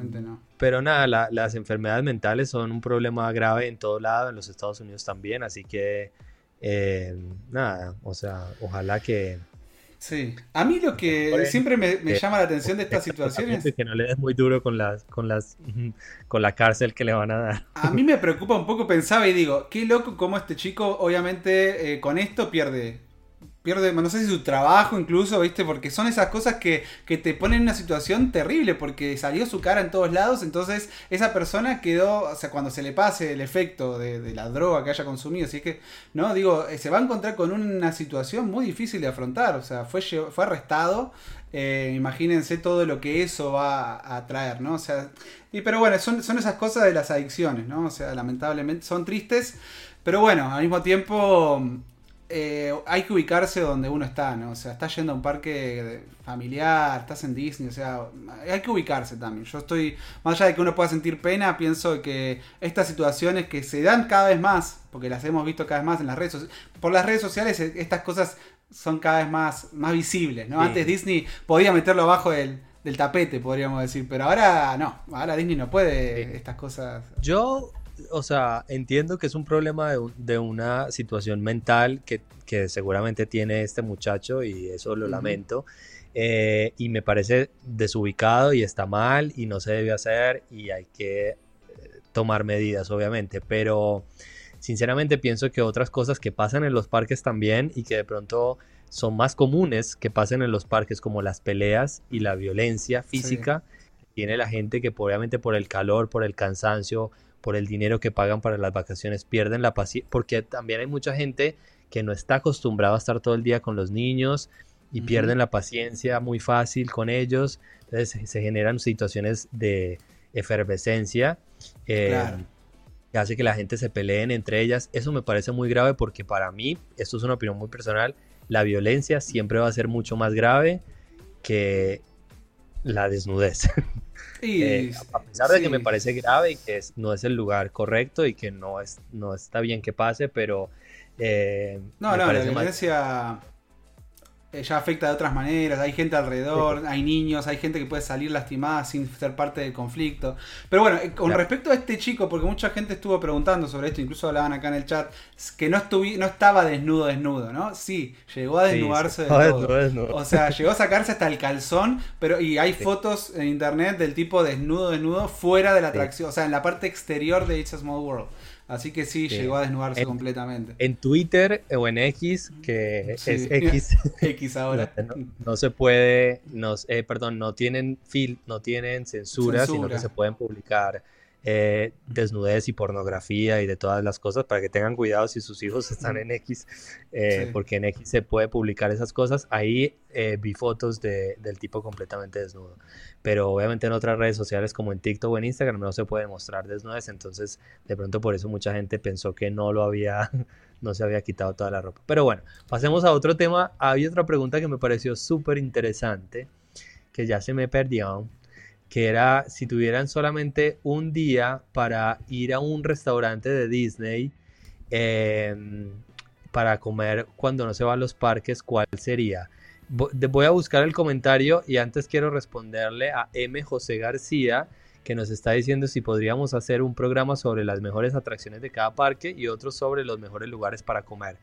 pero nada, las enfermedades mentales son un problema grave en todo lado, en los Estados Unidos también, así que eh, nada, o sea, ojalá que... Sí, a mí lo que siempre me, llama la atención de estas situaciones... Es que no le des muy duro con, las, con, las, con la cárcel que le van a dar. A mí me preocupa un poco, pensaba y digo, qué loco como este chico obviamente eh, con esto pierde pierde, no sé si su trabajo incluso, ¿viste? Porque son esas cosas que, que, te ponen en una situación terrible, porque salió su cara en todos lados, entonces esa persona quedó, o sea, cuando se le pase el efecto de, la droga que haya consumido, así que, ¿no? Digo, eh, se va a encontrar con una situación muy difícil de afrontar, o sea, fue, fue arrestado, eh, imagínense todo lo que eso va a traer, ¿no? O sea, y, pero bueno, son, son esas cosas de las adicciones, ¿no? O sea, lamentablemente son tristes, pero bueno, al mismo tiempo eh, hay que ubicarse donde uno está, ¿no? O sea, estás yendo a un parque familiar, estás en Disney, o sea, hay que ubicarse también. Yo estoy, más allá de que uno pueda sentir pena, pienso que estas situaciones que se dan cada vez más, porque las hemos visto cada vez más en las redes sociales, por las redes sociales eh, estas cosas son cada vez más, más visibles, ¿no? Antes Disney podía meterlo abajo del, tapete, podríamos decir, pero ahora no, ahora Disney no puede estas cosas. Yo o sea, entiendo que es un problema de, una situación mental que, seguramente tiene este muchacho y eso lo lamento. Eh, y me parece desubicado y está mal y no se debe hacer y hay que eh, tomar medidas, obviamente. Pero sinceramente pienso que otras cosas que pasan en los parques también y que de pronto son más comunes que pasen en los parques como las peleas y la violencia física. Tiene la gente que obviamente por el calor, por el cansancio, por el dinero que pagan para las vacaciones, pierden la paciencia, porque también hay mucha gente que no está acostumbrada a estar todo el día con los niños y pierden la paciencia muy fácil con ellos, entonces se generan situaciones de efervescencia. Eh, que hace que la gente se peleen entre ellas. Eso me parece muy grave porque para mí, esto es una opinión muy personal, la violencia siempre va a ser mucho más grave que la desnudez. Eh, a pesar de que me parece grave y que no es el lugar correcto y que no, es, no está bien que pase, pero... Eh, no, no, la violencia ya afecta de otras maneras, hay gente alrededor, hay niños, hay gente que puede salir lastimada sin ser parte del conflicto. Pero bueno, eh, con respecto a este chico, porque mucha gente estuvo preguntando sobre esto, incluso hablaban acá en el chat, que no, no estaba desnudo, desnudo, ¿no? Sí, llegó a desnudarse de todo. O sea, llegó a sacarse hasta el calzón, pero y hay fotos en internet del tipo desnudo, desnudo, fuera de la atracción, o sea, en la parte exterior de It's a Small World. Así que sí, llegó a desnudarse completamente. En Twitter o en X, que es X. X ahora. No, se puede, no, eh, perdón, no tienen fil, no tienen censura, sino que se pueden publicar eh, desnudez y pornografía y de todas las cosas para que tengan cuidado si sus hijos están en X, eh, porque en X se puede publicar esas cosas. Ahí eh, vi fotos de, del tipo completamente desnudo, pero obviamente en otras redes sociales como en TikTok o en Instagram no se puede mostrar desnudez, entonces de pronto por eso mucha gente pensó que no lo había, no se había quitado toda la ropa. Pero bueno, pasemos a otro tema. Había otra pregunta que me pareció súper interesante, que ya se me perdió que era si tuvieran solamente un día para ir a un restaurante de Disney em, para comer cuando no se va a los parques, ¿cuál sería? Voy a buscar el comentario y antes quiero responderle a M. José García que nos está diciendo si podríamos hacer un programa sobre las mejores atracciones de cada parque y otro sobre los mejores lugares para comer.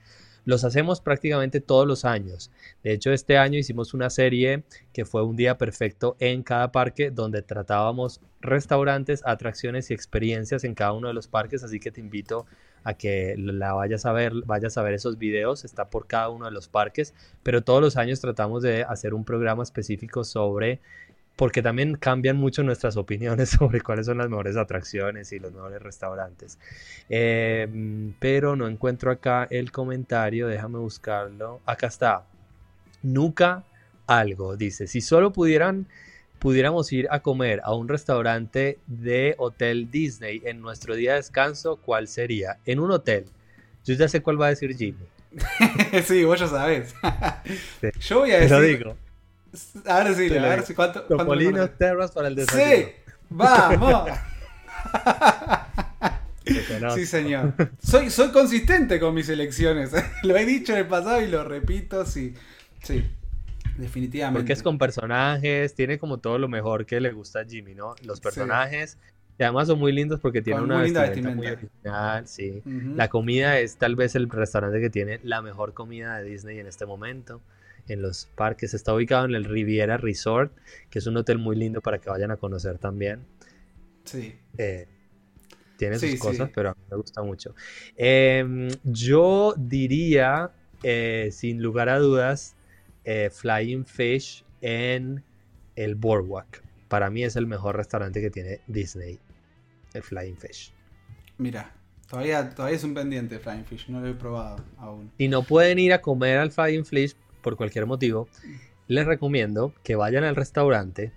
Los hacemos prácticamente todos los años. De hecho, este año hicimos una serie que fue un día perfecto en cada parque donde tratábamos restaurantes, atracciones y experiencias en cada uno de los parques, así que te invito a que la vayas a ver, vayas a ver esos videos, está por cada uno de los parques, pero todos los años tratamos de hacer un programa específico sobre porque también cambian mucho nuestras opiniones sobre cuáles son las mejores atracciones y los mejores restaurantes. Em, pero no encuentro acá el comentario, déjame buscarlo. Acá está. Nunca algo, dice, si solo pudieran pudiéramos ir a comer a un restaurante de Hotel Disney en nuestro día de descanso, ¿cuál sería? En un hotel. Yo ya sé cuál va a decir Jimmy. sí, vos ya sabés. Yo voy a decir. Lo digo. A ver si, a ver si cuánto. Topolino Terras para el desayuno. ¡Sí! ¡Vamos! sí, señor. Soy, soy consistente con mis elecciones. lo he dicho en el pasado y lo repito, sí. Sí. Definitivamente. Porque es con personajes, tiene como todo lo mejor que le gusta a Jimmy, ¿no? Los personajes, y además son muy lindos porque tienen una vestimenta, muy original, sí. La comida es tal vez el restaurante que tiene la mejor comida de Disney en este momento en los parques. Está ubicado en el Riviera Resort, que es un hotel muy lindo para que vayan a conocer también. Sí. Eh, tiene sus cosas, pero a mí me gusta mucho. Em, yo diría, eh, sin lugar a dudas, eh, Flying Fish en el Boardwalk. Para mí es el mejor restaurante que tiene Disney, el Flying Fish. Mira, todavía, todavía es un pendiente Flying Fish, no lo he probado aún. Y no pueden ir a comer al Flying Fish por cualquier motivo, les recomiendo que vayan al restaurante.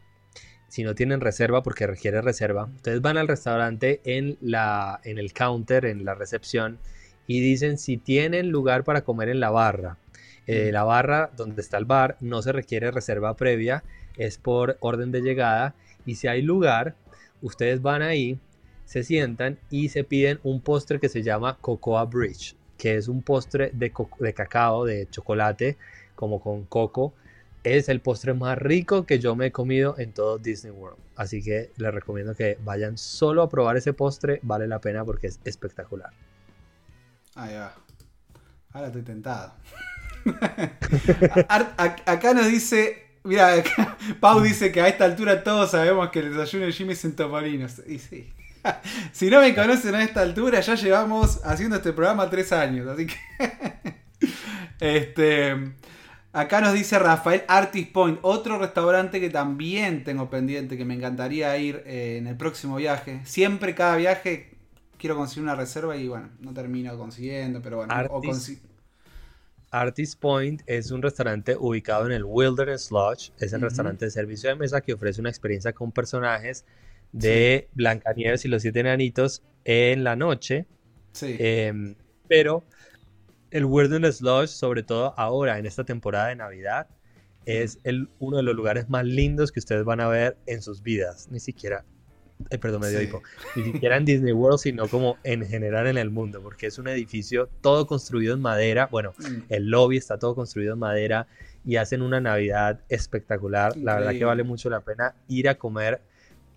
Si no tienen reserva, porque requiere reserva, ustedes van al restaurante en, la, en el counter, en la recepción, y dicen si tienen lugar para comer en la barra. Eh, la barra donde está el bar no se requiere reserva previa, es por orden de llegada y si hay lugar, ustedes van ahí, se sientan y se piden un postre que se llama Cocoa Bridge, que es un postre de, de cacao, de chocolate, como con coco. Es el postre más rico que yo me he comido en todo Disney World. Así que les recomiendo que vayan solo a probar ese postre. Vale la pena porque es espectacular. Ahí va. Ahora estoy tentado. acá nos dice. Mira, Pau dice que a esta altura todos sabemos que el desayuno de Jimmy es en Topolinos. Y sí. Si no me conocen a esta altura, ya llevamos haciendo este programa tres años. Así que. Este. Acá nos dice Rafael Artist Point, otro restaurante que también tengo pendiente, que me encantaría ir eh, en el próximo viaje. Siempre cada viaje quiero conseguir una reserva y bueno, no termino consiguiendo, pero bueno. Artist, Point es un restaurante ubicado en el Wilderness Lodge. Es el restaurante de servicio de mesa que ofrece una experiencia con personajes de Blancanieves y los siete enanitos en la noche. Sí. Em, pero el Wilderness Lodge, sobre todo ahora en esta temporada de Navidad, es el, uno de los lugares más lindos que ustedes van a ver en sus vidas. Ni siquiera eh, perdón, me dio hipo, ni siquiera en Disney World, sino como en general en el mundo, porque es un edificio todo construido en madera, bueno, mm. el lobby está todo construido en madera y hacen una Navidad espectacular, la verdad que vale mucho la pena ir a comer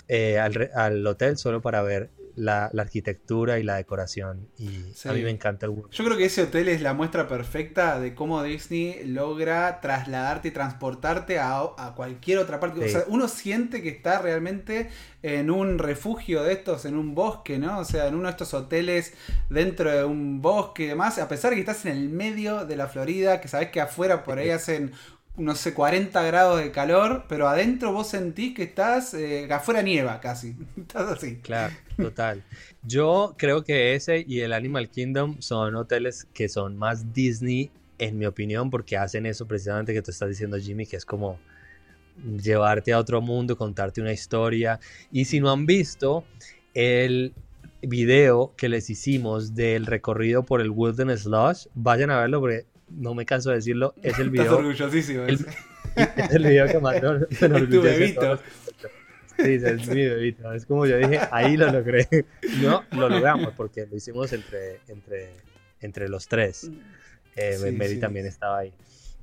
eh, al, al, hotel solo para ver la, arquitectura y la decoración. Y a mí me encanta el Yo creo que ese hotel es la muestra perfecta de cómo Disney logra trasladarte y transportarte a, cualquier otra parte. O sea, uno siente que está realmente en un refugio de estos, en un bosque, ¿no? O sea, en uno de estos hoteles dentro de un bosque y demás. A pesar de que estás en el medio de la Florida, que sabes que afuera por ahí hacen no sé, 40 grados de calor, pero adentro vos sentís que estás, eh, afuera nieva casi. Estás así. Claro, total. Yo creo que ese y el Animal Kingdom son hoteles que son más Disney, en mi opinión, porque hacen eso precisamente que tú estás diciendo, Jimmy, que es como llevarte a otro mundo, contarte una historia. Y si no han visto el video que les hicimos del recorrido por el Wilderness Lodge, vayan a verlo porque no me canso de decirlo, es el video. Estás orgullosísimo. es el video que mandó. Es tu bebito. Sí, es mi bebito. Es como yo dije, ahí lo logré. No, lo logramos porque lo hicimos entre, entre, entre los tres. Eh, Mary también estaba ahí.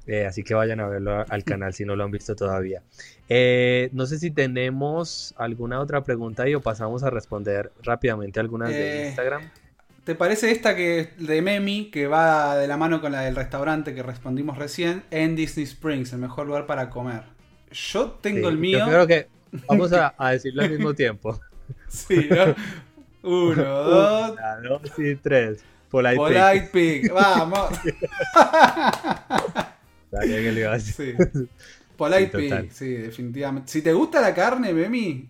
Eh, así que vayan a verlo al canal si no lo han visto todavía. Eh, no sé si tenemos alguna otra pregunta ahí o pasamos a responder rápidamente algunas de eh, Instagram. ¿Te parece esta que de Memi, que va de la mano con la del restaurante que respondimos recién, en Disney Springs, el mejor lugar para comer? Yo tengo el mío. Yo creo que vamos a, decirlo al mismo tiempo. Sí, ¿no? Uno, dos. Una, dos y tres. Polite, Polite Pig. Vamos. Sabía que le iba a decir. Sí. Polite Pig, sí, definitivamente. Si te gusta la carne, Memi,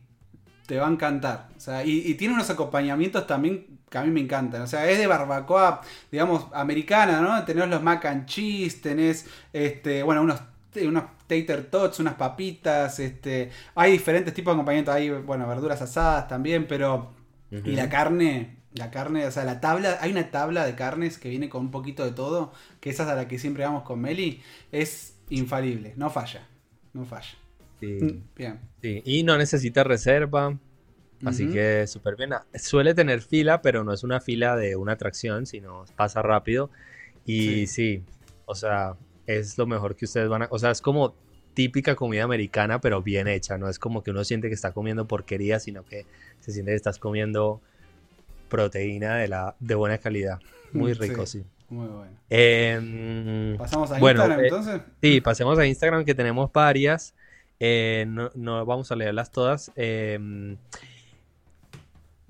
te va a encantar. O sea, y, y tiene unos acompañamientos también que a mí me encantan. O sea, es de barbacoa, digamos, americana, ¿no? Tenés los mac and cheese, tenés, este, bueno, unos, unos tater tots, unas papitas, este, hay diferentes tipos de acompañamiento, hay, bueno, verduras asadas también, pero, y la carne, la carne, o sea, la tabla, hay una tabla de carnes que viene con un poquito de todo, que esa es a la que siempre vamos con Meli, es infalible, no falla, no falla. Sí. Mm, bien. Sí. Y no necesita reserva. Así que súper bien. Suele tener fila, pero no es una fila de una atracción, sino pasa rápido. Y sí. o sea, es lo mejor que ustedes van a... O sea, es como típica comida americana, pero bien hecha. No es como que uno siente que está comiendo porquería, sino que se siente que estás comiendo proteína de, la, de buena calidad. Muy rico, sí. Muy bueno. Em, ¿Pasamos a Instagram eh, entonces? Sí, pasemos a Instagram que tenemos varias. Eh, no, vamos a leerlas todas. Eh,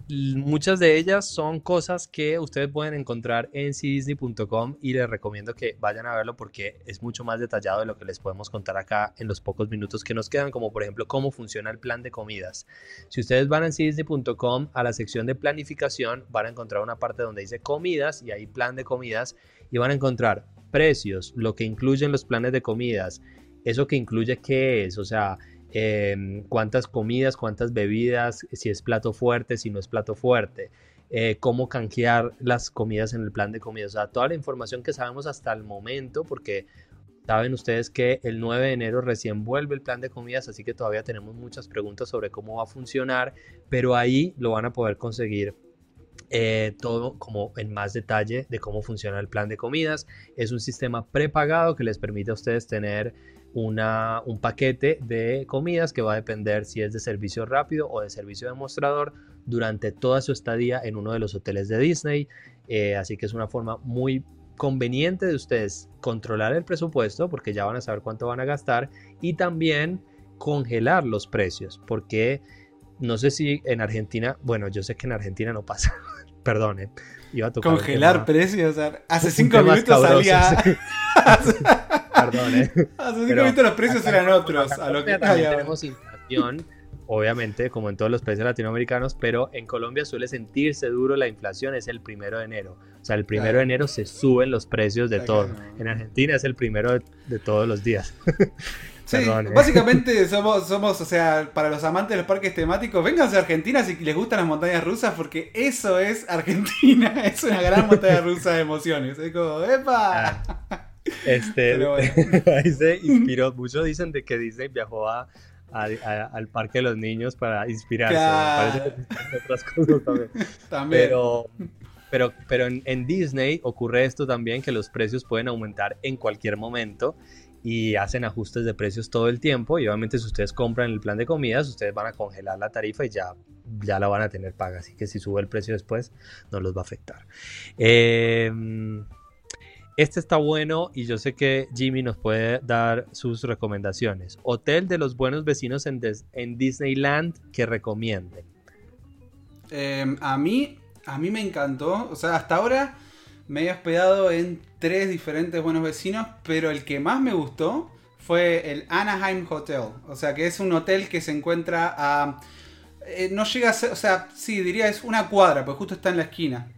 Muchas de ellas son cosas que ustedes pueden encontrar en cdisney.com y les recomiendo que vayan a verlo porque es mucho más detallado de lo que les podemos contar acá en los pocos minutos que nos quedan, como por ejemplo cómo funciona el plan de comidas. Si ustedes van a cdisney.com a la sección de planificación, van a encontrar una parte donde dice comidas y ahí plan de comidas y van a encontrar precios, lo que incluyen los planes de comidas, eso que incluye qué es, o sea, Em, cuántas comidas, cuántas bebidas, si es plato fuerte, si no es plato fuerte. eh, cómo canjear las comidas en el plan de comidas. O sea, toda la información que sabemos hasta el momento, porque saben ustedes que el 9 de enero recién vuelve el plan de comidas, así que todavía tenemos muchas preguntas sobre cómo va a funcionar, pero ahí lo van a poder conseguir eh, todo como en más detalle de cómo funciona el plan de comidas. Es un sistema prepagado que les permite a ustedes tener una, un paquete de comidas que va a depender si es de servicio rápido o de servicio demostrador durante toda su estadía en uno de los hoteles de Disney. Eh, así que es una forma muy conveniente de ustedes controlar el presupuesto porque ya van a saber cuánto van a gastar y también congelar los precios porque no sé si en Argentina, bueno, yo sé que en Argentina no pasa, perdón, iba a tocar congelar precios, hace cinco minutos salía... perdón, eh. Hace cinco minutos los precios eran otros. a lo que tenemos inflación obviamente, como en todos los países latinoamericanos, pero en Colombia suele sentirse duro la inflación, es el primero de enero. O sea, el primero de enero se suben los precios de todo. En Argentina es el primero de, todos los días. Sí, básicamente somos, somos, o sea, para los amantes de los parques temáticos, vénganse a Argentina si les gustan las montañas rusas, porque eso es Argentina, es una gran montaña rusa de emociones. Es como, ¡epa! Ah, este, ahí se inspiró, muchos dicen de que Disney viajó a, al parque de los niños para inspirarse. Parece que otras cosas también. Pero, pero, pero en, Disney ocurre esto también, que los precios pueden aumentar en cualquier momento y hacen ajustes de precios todo el tiempo. Y obviamente si ustedes compran el plan de comidas, ustedes van a congelar la tarifa y ya, ya la van a tener paga. Así que si sube el precio después, no los va a afectar. Eh, este está bueno y yo sé que Jimmy nos puede dar sus recomendaciones. Hotel de los buenos vecinos en, Disneyland que recomiende. Em, a mí, a mí me encantó. O sea, hasta ahora me he hospedado en tres diferentes buenos vecinos, pero el que más me gustó fue el Anaheim Hotel. O sea, que es un hotel que se encuentra a... Eh, no llega a ser, o sea, sí, diría es una cuadra, pues justo está en la esquina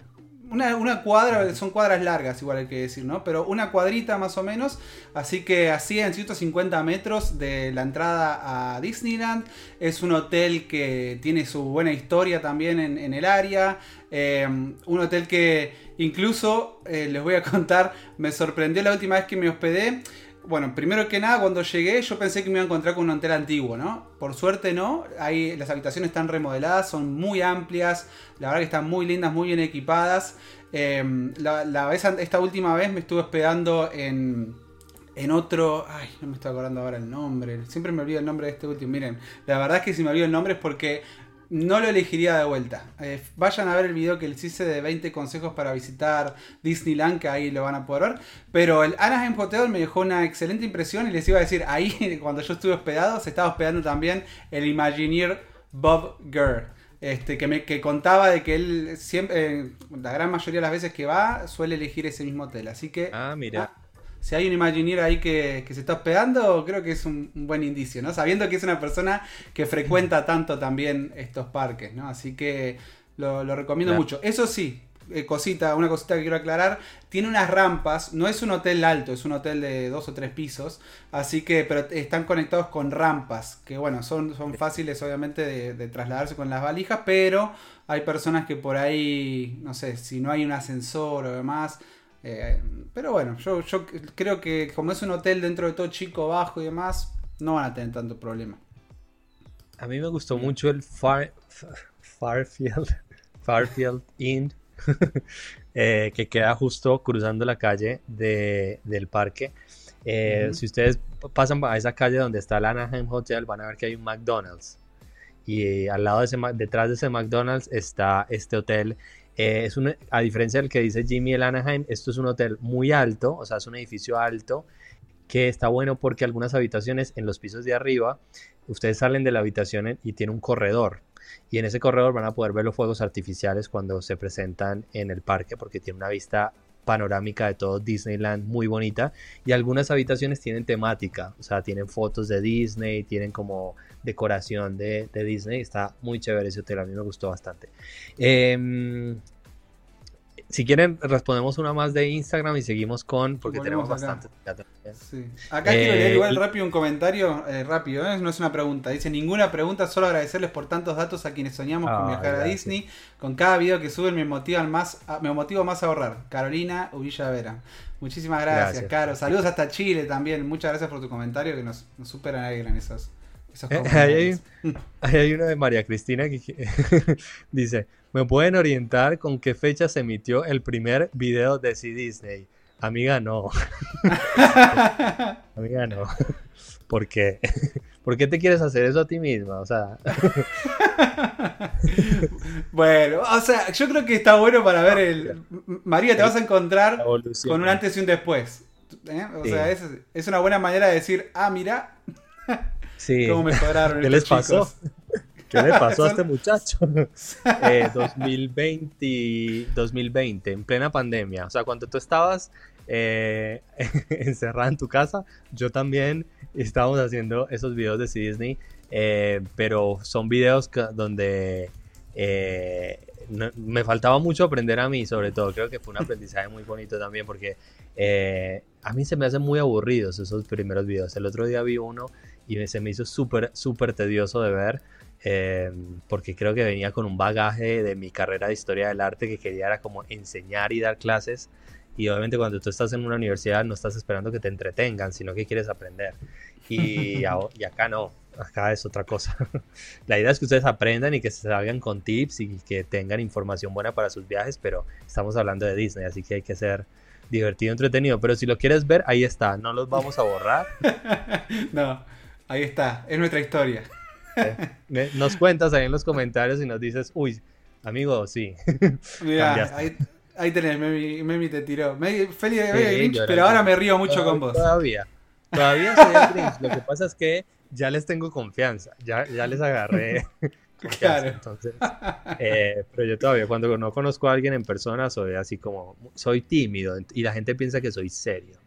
una, cuadra, son cuadras largas, igual hay que decir, ¿no? Pero una cuadrita más o menos. Así que así en 150 metros de la entrada a Disneyland. Es un hotel que tiene su buena historia también en, el área. Eh, un hotel que incluso, eh, les voy a contar, me sorprendió la última vez que me hospedé bueno, primero que nada, cuando llegué yo pensé que me iba a encontrar con un hotel antiguo, ¿no? Por suerte no, ahí las habitaciones están remodeladas, son muy amplias, la verdad que están muy lindas, muy bien equipadas. Em, la, vez, esta última vez me estuve hospedando en, en otro... Ay, no me estoy acordando ahora el nombre, siempre me olvido el nombre de este último. Miren, la verdad es que si me olvido el nombre es porque no lo elegiría de vuelta. Eh, vayan a ver el video que les hice de 20 consejos para visitar Disneyland, que ahí lo van a poder ver. Pero el Anaheim Hotel me dejó una excelente impresión y les iba a decir, ahí cuando yo estuve hospedado, se estaba hospedando también el Imagineer Bob Gurr. Este, que me que contaba de que él siempre, eh, la gran mayoría de las veces que va, suele elegir ese mismo hotel. Así que. Ah, mira. Ah, si hay un Imagineer ahí que, se está hospedando, creo que es un, buen indicio, ¿no? Sabiendo que es una persona que frecuenta tanto también estos parques, ¿no? Así que lo, recomiendo mucho. Eso sí, eh, cosita, una cosita que quiero aclarar, tiene unas rampas, no es un hotel alto, es un hotel de dos o tres pisos, así que, pero están conectados con rampas, que bueno, son, son fáciles obviamente de, de trasladarse con las valijas, pero hay personas que por ahí, no sé, si no hay un ascensor o demás, eh, pero bueno, yo, yo creo que como es un hotel dentro de todo chico, bajo y demás, no van a tener tanto problema. A mí me gustó mucho el Far, Farfield, Farfield Inn, eh, que queda justo cruzando la calle del parque. Eh, si ustedes pasan a esa calle donde está el Anaheim Hotel, van a ver que hay un McDonald's. Y al lado de ese, detrás de ese McDonald's está este hotel eh, es a diferencia del que dice Jimmy el Anaheim, esto es un hotel muy alto, o sea, es un edificio alto que está bueno porque algunas habitaciones en los pisos de arriba, ustedes salen de la habitación y tiene un corredor. Y en ese corredor van a poder ver los fuegos artificiales cuando se presentan en el parque porque tiene una vista panorámica de todo Disneyland muy bonita y algunas habitaciones tienen temática, o sea, tienen fotos de Disney, tienen como decoración de, Disney, está muy chévere ese hotel, a mí me gustó bastante. Em, si quieren, respondemos una más de Instagram y seguimos con, porque Volvemos tenemos bastante. Sí. Acá quiero Eh, leer igual y- rápido un comentario, eh, rápido, ¿eh? no es una pregunta. Dice, ninguna pregunta, solo agradecerles por tantos datos a quienes soñamos con Ay, viajar a. Disney. Con cada video que suben me motivan más, a- me motivo más a ahorrar. Carolina Uvilla Vera. Muchísimas gracias, Gracias. Caro. Saludos hasta Chile también. Muchas gracias por tu comentario que nos, nos super alegran esos, esos Eh. Ahí hay uno de María Cristina que dice, ¿me pueden orientar con qué fecha se emitió el primer video de C Disney? Amiga, no. Amiga, no. ¿Por qué? ¿Por qué te quieres hacer eso a ti misma? O sea, bueno, o sea, yo creo que está bueno para ver el... María, te vas a encontrar con un antes y un después. ¿eh? O Sí. sea, es, es una buena manera de decir, ah, mira, Sí. cómo mejoraron ¿Qué les pasó? chicos. ¿Qué le pasó a este muchacho? Eh, 2020, 2020, en plena pandemia. O sea, cuando tú estabas eh, encerrada en tu casa, yo también estábamos haciendo esos videos de Disney, eh, pero son videos que- donde eh, no- me faltaba mucho aprender a mí, sobre todo. Creo que fue un aprendizaje muy bonito también, porque eh, a mí se me hacen muy aburridos esos primeros videos. El otro día vi uno y se me hizo súper, súper tedioso de ver eh, porque creo que venía con un bagaje de mi carrera de historia del arte que quería era como enseñar y dar clases y obviamente cuando tú estás en una universidad no estás esperando que te entretengan, sino que quieres aprender y, y acá no, acá es otra cosa. La idea es que ustedes aprendan y que se salgan con tips y que tengan información buena para sus viajes, pero estamos hablando de Disney, así que hay que ser divertido, entretenido, pero si lo quieres ver, ahí está, no los vamos a borrar. No, ahí está, es nuestra historia. Nos cuentas ahí en los comentarios y nos dices, uy, amigo, sí. Mira, ahí, ahí tenés, Memi, Memi te tiró. Me- Feli de Sí, Grinch, yo era pero ahora me río mucho Todavía- con vos. Todavía. Todavía soy el Grinch. Lo que pasa es que ya les tengo confianza. Ya, ya les agarré. Claro. Entonces, eh, pero yo todavía cuando no conozco a alguien en persona soy así como, soy tímido y la gente piensa que soy serio.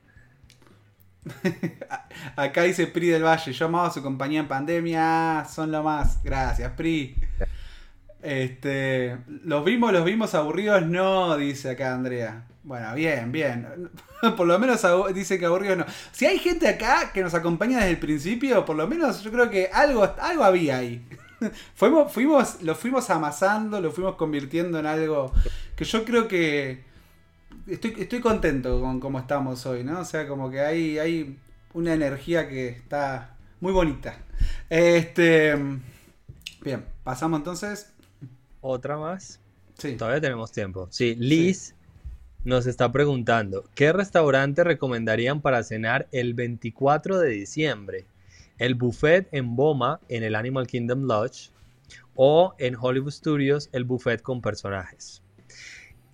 Acá dice Pri del Valle, yo amaba su compañía en pandemia, son lo más. Gracias, Pri. Este, los vimos, los vimos aburridos, no, dice acá Andrea. Bueno, bien, bien. Por lo menos dice que aburridos no. Si hay gente acá que nos acompaña desde el principio, por lo menos yo creo que algo, algo había ahí. Fuimos, fuimos, lo fuimos amasando, lo fuimos convirtiendo en algo que yo creo que estoy, estoy contento con cómo estamos hoy, ¿no? O sea, como que hay, hay una energía que está muy bonita. Este. Bien, pasamos entonces. Otra más. Sí. Todavía tenemos tiempo. Sí, Liz nos está preguntando, ¿qué restaurante recomendarían para cenar el 24 de diciembre? ¿El buffet en Boma en el Animal Kingdom Lodge o en Hollywood Studios el buffet con personajes?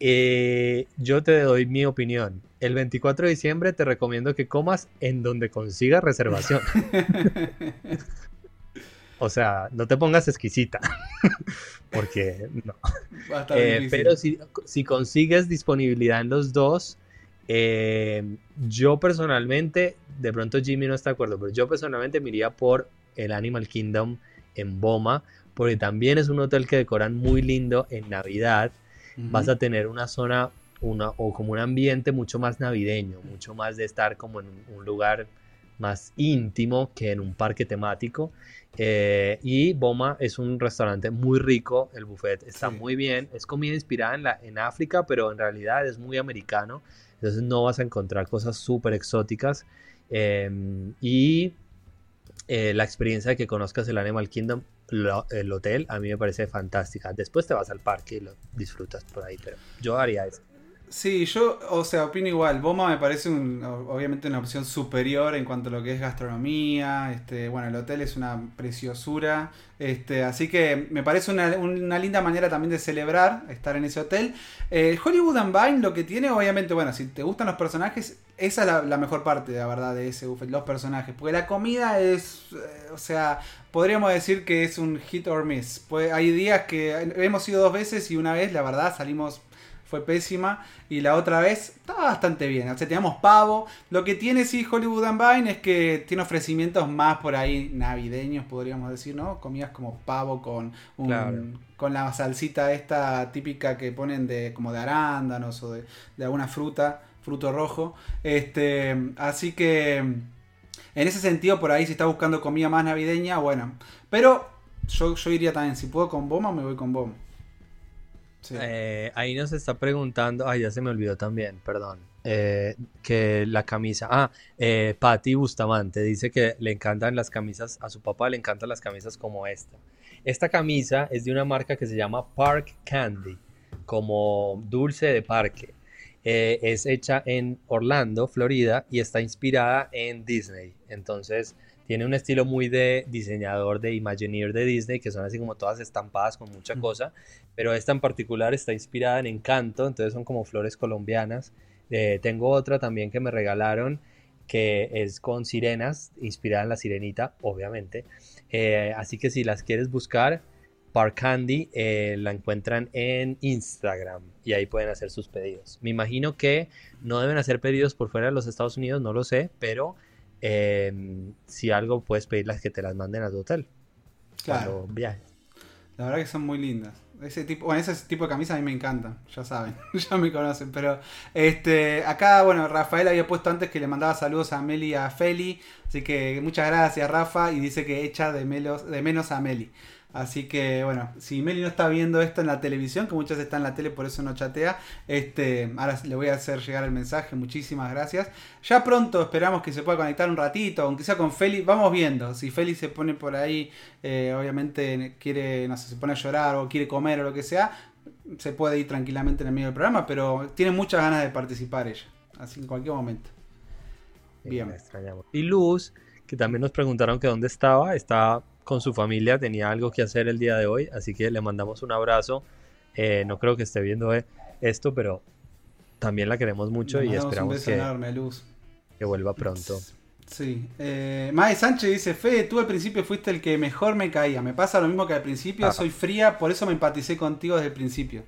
Eh, yo te doy mi opinión. El 24 de diciembre te recomiendo que comas en donde consigas reservación. O sea, no te pongas exquisita. Porque no. Eh, pero si, si consigues disponibilidad en los dos, eh, yo personalmente, de pronto Jimmy no está de acuerdo, pero yo personalmente me iría por el Animal Kingdom en Boma, porque también es un hotel que decoran muy lindo en Navidad. Vas a tener una zona una, o como un ambiente mucho más navideño, mucho más de estar como en un, un lugar más íntimo que en un parque temático. Eh, y Boma es un restaurante muy rico, el buffet está Sí. muy bien, es comida inspirada en, la, en África, pero en realidad es muy americano, entonces no vas a encontrar cosas súper exóticas. Eh, y eh, la experiencia de que conozcas el Animal Kingdom, el hotel, a mí me parece fantástica. Después te vas al parque y lo disfrutas por ahí, pero yo haría eso. Sí, yo, o sea, opino igual. Boma me parece un- obviamente una opción superior en cuanto a lo que es gastronomía. Este, bueno, el hotel es una preciosura. Este, así que me parece una, una linda manera también de celebrar estar en ese hotel. Eh, Hollywood and Vine lo que tiene, obviamente, bueno, si te gustan los personajes, esa es la, la mejor parte, la verdad, de ese buffet, los personajes. Porque la comida es, o sea, podríamos decir que es un hit or miss. Pues hay días que hemos ido dos veces y una vez, la verdad, salimos fue pésima. Y la otra vez estaba bastante bien. O sea, teníamos pavo. Lo que tiene sí Hollywood and Vine es que tiene ofrecimientos más por ahí navideños, podríamos decir, ¿no? Comidas como pavo con un, con la salsita esta típica que ponen de como de arándanos o de, de alguna fruta, fruto rojo. Este, así que en ese sentido, por ahí si está buscando comida más navideña, bueno. Pero yo, yo iría también, si puedo con Boma, me voy con Boma. Eh, ahí nos está preguntando, ay, ya se me olvidó también, perdón, eh, que la camisa, ah, eh, Patti Bustamante dice que le encantan las camisas, a su papá le encantan las camisas como esta. Esta camisa es de una marca que se llama Park Candy, como dulce de parque. Eh, es hecha en Orlando, Florida, y está inspirada en Disney. Entonces, tiene un estilo muy de diseñador de Imagineer de Disney, que son así como todas estampadas con mucha cosa, pero esta en particular está inspirada en Encanto, entonces son como flores colombianas. Eh, tengo otra también que me regalaron, que es con sirenas, inspirada en la sirenita, obviamente. Eh, así que si las quieres buscar, Park Candy eh, la encuentran en Instagram y ahí pueden hacer sus pedidos. Me imagino que no deben hacer pedidos por fuera de los Estados Unidos, no lo sé, pero em, si algo puedes pedirlas que te las manden a tu hotel. Claro. viajes. La verdad que son muy lindas. Ese tipo, bueno, ese tipo de camisa a mí me encanta, ya saben, ya me conocen. Pero este, acá, bueno, Rafael había puesto antes que le mandaba saludos a Meli y a Feli. Así que muchas gracias, Rafa. Y dice que echa de, menos, de menos a Meli. Así que bueno, si Meli no está viendo esto en la televisión, que muchas están en la tele, por eso no chatea, este, ahora le voy a hacer llegar el mensaje, muchísimas gracias. Ya pronto esperamos que se pueda conectar un ratito, aunque sea con Feli, vamos viendo. Si Feli se pone por ahí, eh, obviamente quiere, no sé, se pone a llorar o quiere comer o lo que sea, se puede ir tranquilamente en el medio del programa, pero tiene muchas ganas de participar ella, así en cualquier momento. Bien. Y Luz, que también nos preguntaron que dónde estaba, está con su familia, tenía algo que hacer el día de hoy, así que le mandamos un abrazo. Eh, no creo que esté viendo eh, esto, pero también la queremos mucho y esperamos que, que vuelva pronto. Sí. Eh, Mae Sánchez dice, Fe, tú al principio fuiste el que mejor me caía. Me pasa lo mismo que al principio, ah. soy fría, por eso me empaticé contigo desde el principio.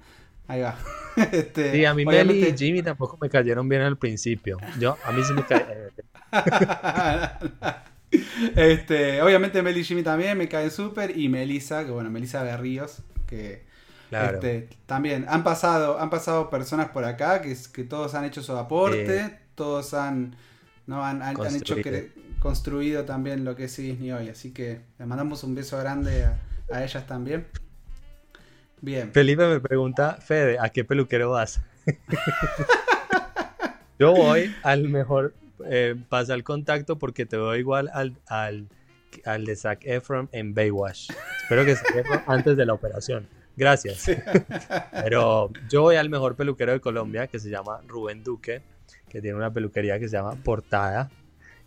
Ahí va. este, sí, a mí Meli y Jimmy tampoco me cayeron bien al principio. Yo, a mí sí me cayeron. Este, obviamente Meli y Jimmy también me caen súper. Y Melissa, que bueno, Melissa Berríos, que este, también han pasado, han pasado personas por acá que, que todos han hecho su aporte, todos han, ¿no? han, han, hecho que, construido también lo que es Disney hoy. Así que le mandamos un beso grande a, ellas también. Bien. Felipe me pregunta, Fede, ¿a qué peluquero vas? Yo voy al mejor eh, pasa el contacto porque te doy igual al, al, al de Zac Efron en Baywatch. Espero que se antes de la operación. Gracias. Pero yo voy al mejor peluquero de Colombia que se llama Rubén Duque, que tiene una peluquería que se llama Portada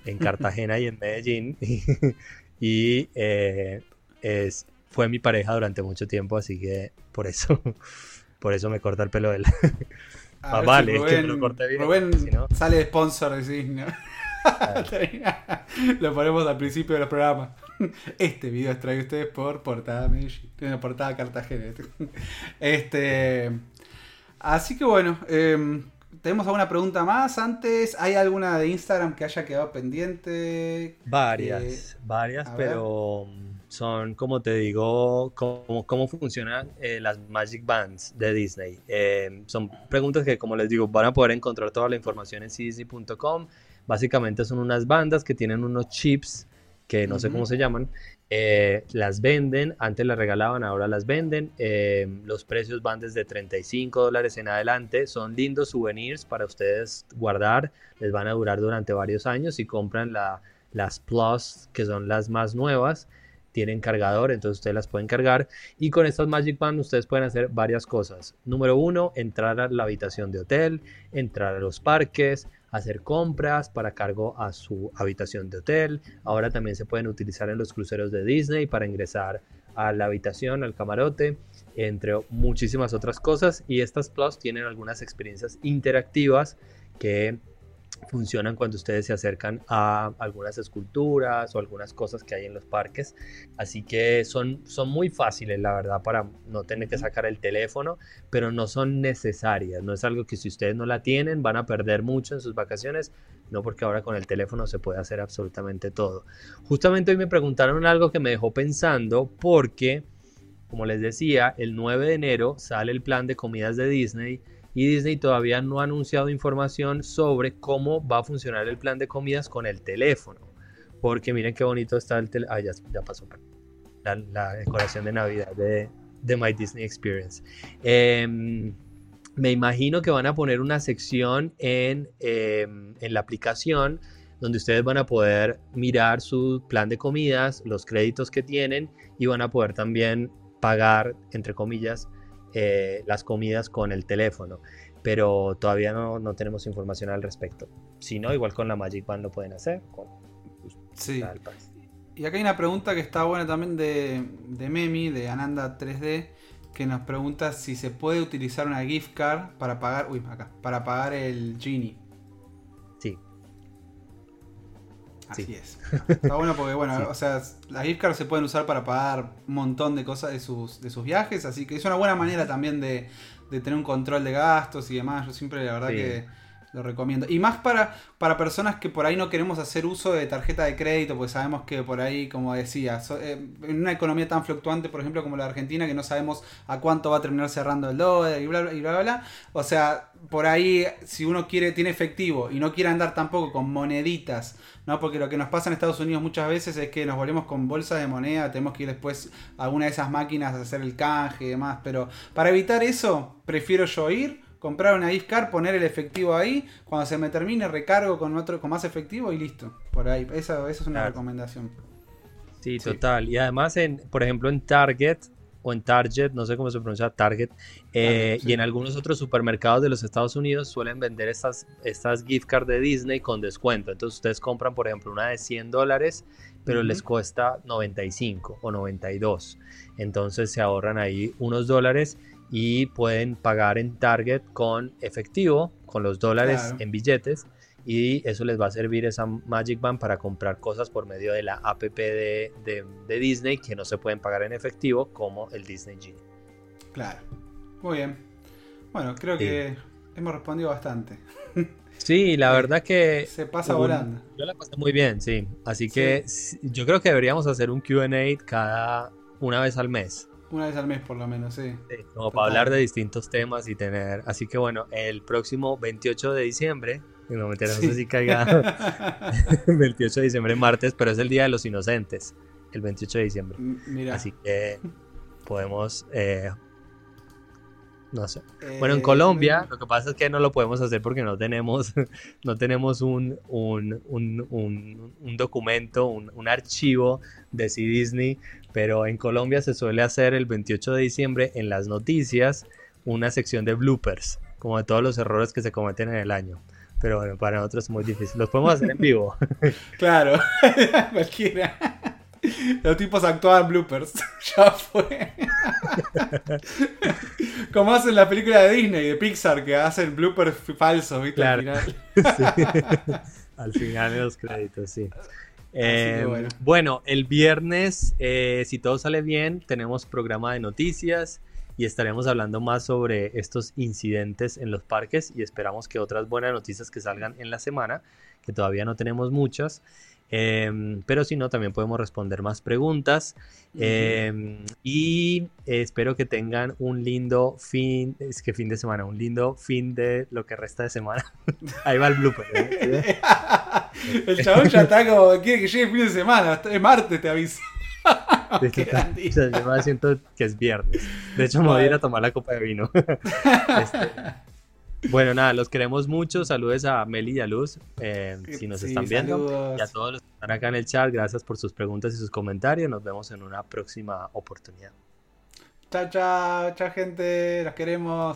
en Cartagena y en Medellín. y eh, es, fue mi pareja durante mucho tiempo, así que por eso, por eso me corta el pelo él. Ah, vale, es que lo corté bien. Rubén sale sponsor de Disney. lo ponemos al principio del programa. Este video es traído ustedes por Portada Tiene Portada Cartagena. Este. Así que bueno. Eh, ¿Tenemos alguna pregunta más antes? ¿Hay alguna de Instagram que haya quedado pendiente? Varias, eh, varias, pero son, como te digo, cómo, cómo funcionan eh, las Magic Bands de Disney. Eh, son preguntas que, como les digo, van a poder encontrar toda la información en cdc.com. Básicamente son unas bandas que tienen unos chips que no sé cómo se llaman. Eh, las venden, antes las regalaban, ahora las venden. los precios van desde 35 dólares en adelante. Son lindos souvenirs para ustedes guardar. Les van a durar durante varios años. Si compran la, las Plus, que son las más nuevas, tienen cargador, entonces ustedes las pueden cargar. Y con estas Magic Band ustedes pueden hacer varias cosas. Número uno, entrar a la habitación de hotel, entrar a los parques, hacer compras para cargo a su habitación de hotel. Ahora también se pueden utilizar en los cruceros de Disney para ingresar a la habitación, al camarote, entre muchísimas otras cosas. Y estas Plus tienen algunas experiencias interactivas que funcionan cuando ustedes se acercan a algunas esculturas o algunas cosas que hay en los parques. Así que son, son muy fáciles, la verdad, para no tener que sacar el teléfono, pero no son necesarias. No es algo que si ustedes no la tienen van a perder mucho en sus vacaciones, no porque ahora con el teléfono se puede hacer absolutamente todo. Justamente hoy me preguntaron algo que me dejó pensando porque, como les decía, el 9 de enero sale el plan de comidas de Disney y Disney todavía no ha anunciado información sobre cómo va a funcionar el plan de comidas con el teléfono. Porque miren qué bonito está el teléfono. Ah, ya, pasó. La, decoración de Navidad de, My Disney Experience. Em, me imagino que van a poner una sección en, em, en la aplicación donde ustedes van a poder mirar su plan de comidas, los créditos que tienen y van a poder también pagar, entre comillas, eh, las comidas con el teléfono, pero todavía no, no, tenemos información al respecto. Si no, igual con la Magic Band lo pueden hacer. sí. Y acá hay una pregunta que está buena también de, de Memi, de Ananda 3D, que nos pregunta si se puede utilizar una gift card para pagar, uy, acá, para pagar el Genie. Así es. Está bueno porque, bueno, o sea, las gift cards se pueden usar para pagar un montón de cosas de sus, de sus viajes, así que es una buena manera también de, tener un control de gastos y demás. Yo siempre, la verdad, que lo recomiendo. Y más para, para personas que por ahí no queremos hacer uso de tarjeta de crédito, pues sabemos que por ahí, como decía, eh, en una economía tan fluctuante, por ejemplo, como la Argentina, que no sabemos a cuánto va a terminar cerrando el dólar y bla, bla, y bla, bla. O sea, por ahí, si uno quiere, tiene efectivo y no quiere andar tampoco con moneditas, ¿no? Porque lo que nos pasa en Estados Unidos muchas veces es que nos volvemos con bolsas de moneda, tenemos que ir después a alguna de esas máquinas a hacer el canje y demás. Pero para evitar eso, prefiero yo ir comprar una gift card, poner el efectivo ahí, cuando se me termine recargo con otro con más efectivo y listo. Por ahí, esa, es una recomendación. Sí, total. Y además, en, por ejemplo, en Target o en Target, no sé cómo se pronuncia Target, eh, y en algunos otros supermercados de los Estados Unidos suelen vender estas, estas gift cards de Disney con descuento. Entonces ustedes compran, por ejemplo, una de 100 dólares, pero les cuesta 95 o 92. Entonces se ahorran ahí unos dólares y pueden pagar en Target con efectivo, con los dólares en billetes y eso les va a servir esa Magic Band para comprar cosas por medio de la app de, Disney que no se pueden pagar en efectivo como el Disney Genie. Claro, muy bien. Bueno, creo que hemos respondido bastante. Sí, la verdad que... Se pasa volando. Yo la pasé muy bien, sí. Así que yo creo que deberíamos hacer un QA cada una vez al mes. Una vez al mes por lo menos, sí. como para hablar de distintos temas y tener... Así que bueno, el próximo 28 de diciembre, no, me no sé si caiga 28 de diciembre martes, pero es el Día de los Inocentes, el 28 de diciembre. Mira. Así que podemos... Eh, no sé. Bueno, en eh, Colombia lo que pasa es que no lo podemos hacer porque no tenemos, no tenemos un, un, un, un documento, un, archivo de C Disney pero en Colombia se suele hacer el 28 de diciembre en las noticias una sección de bloopers, como de todos los errores que se cometen en el año. Pero bueno, para nosotros es muy difícil. Los podemos hacer en vivo. claro, cualquiera. Los tipos actúan bloopers. ya fue. Como hacen la película de Disney, de Pixar, que hacen bloopers falsos, ¿viste? Al final. Al final de los créditos, sí. Em, bueno. el viernes, eh, si todo sale bien, tenemos programa de noticias y estaremos hablando más sobre estos incidentes en los parques y esperamos que otras buenas noticias que salgan en la semana, que todavía no tenemos muchas. Em, pero si no, también podemos responder más preguntas. Em, y espero que tengan un lindo fin, es que fin de semana, un lindo fin de lo que resta de semana. Ahí va el blooper. ¿eh? el chabón ya está como, quiere que llegue el fin de semana, es martes, te aviso. yo siento que es viernes. De hecho, me voy a ir a tomar la copa de vino. este, bueno, nada, los queremos mucho. Saludos a Meli y a Luz, eh, si nos están viendo. Y a todos los que están acá en el chat, gracias por sus preguntas y sus comentarios. Nos vemos en una próxima oportunidad. Chao, chao, chao, gente. Los queremos.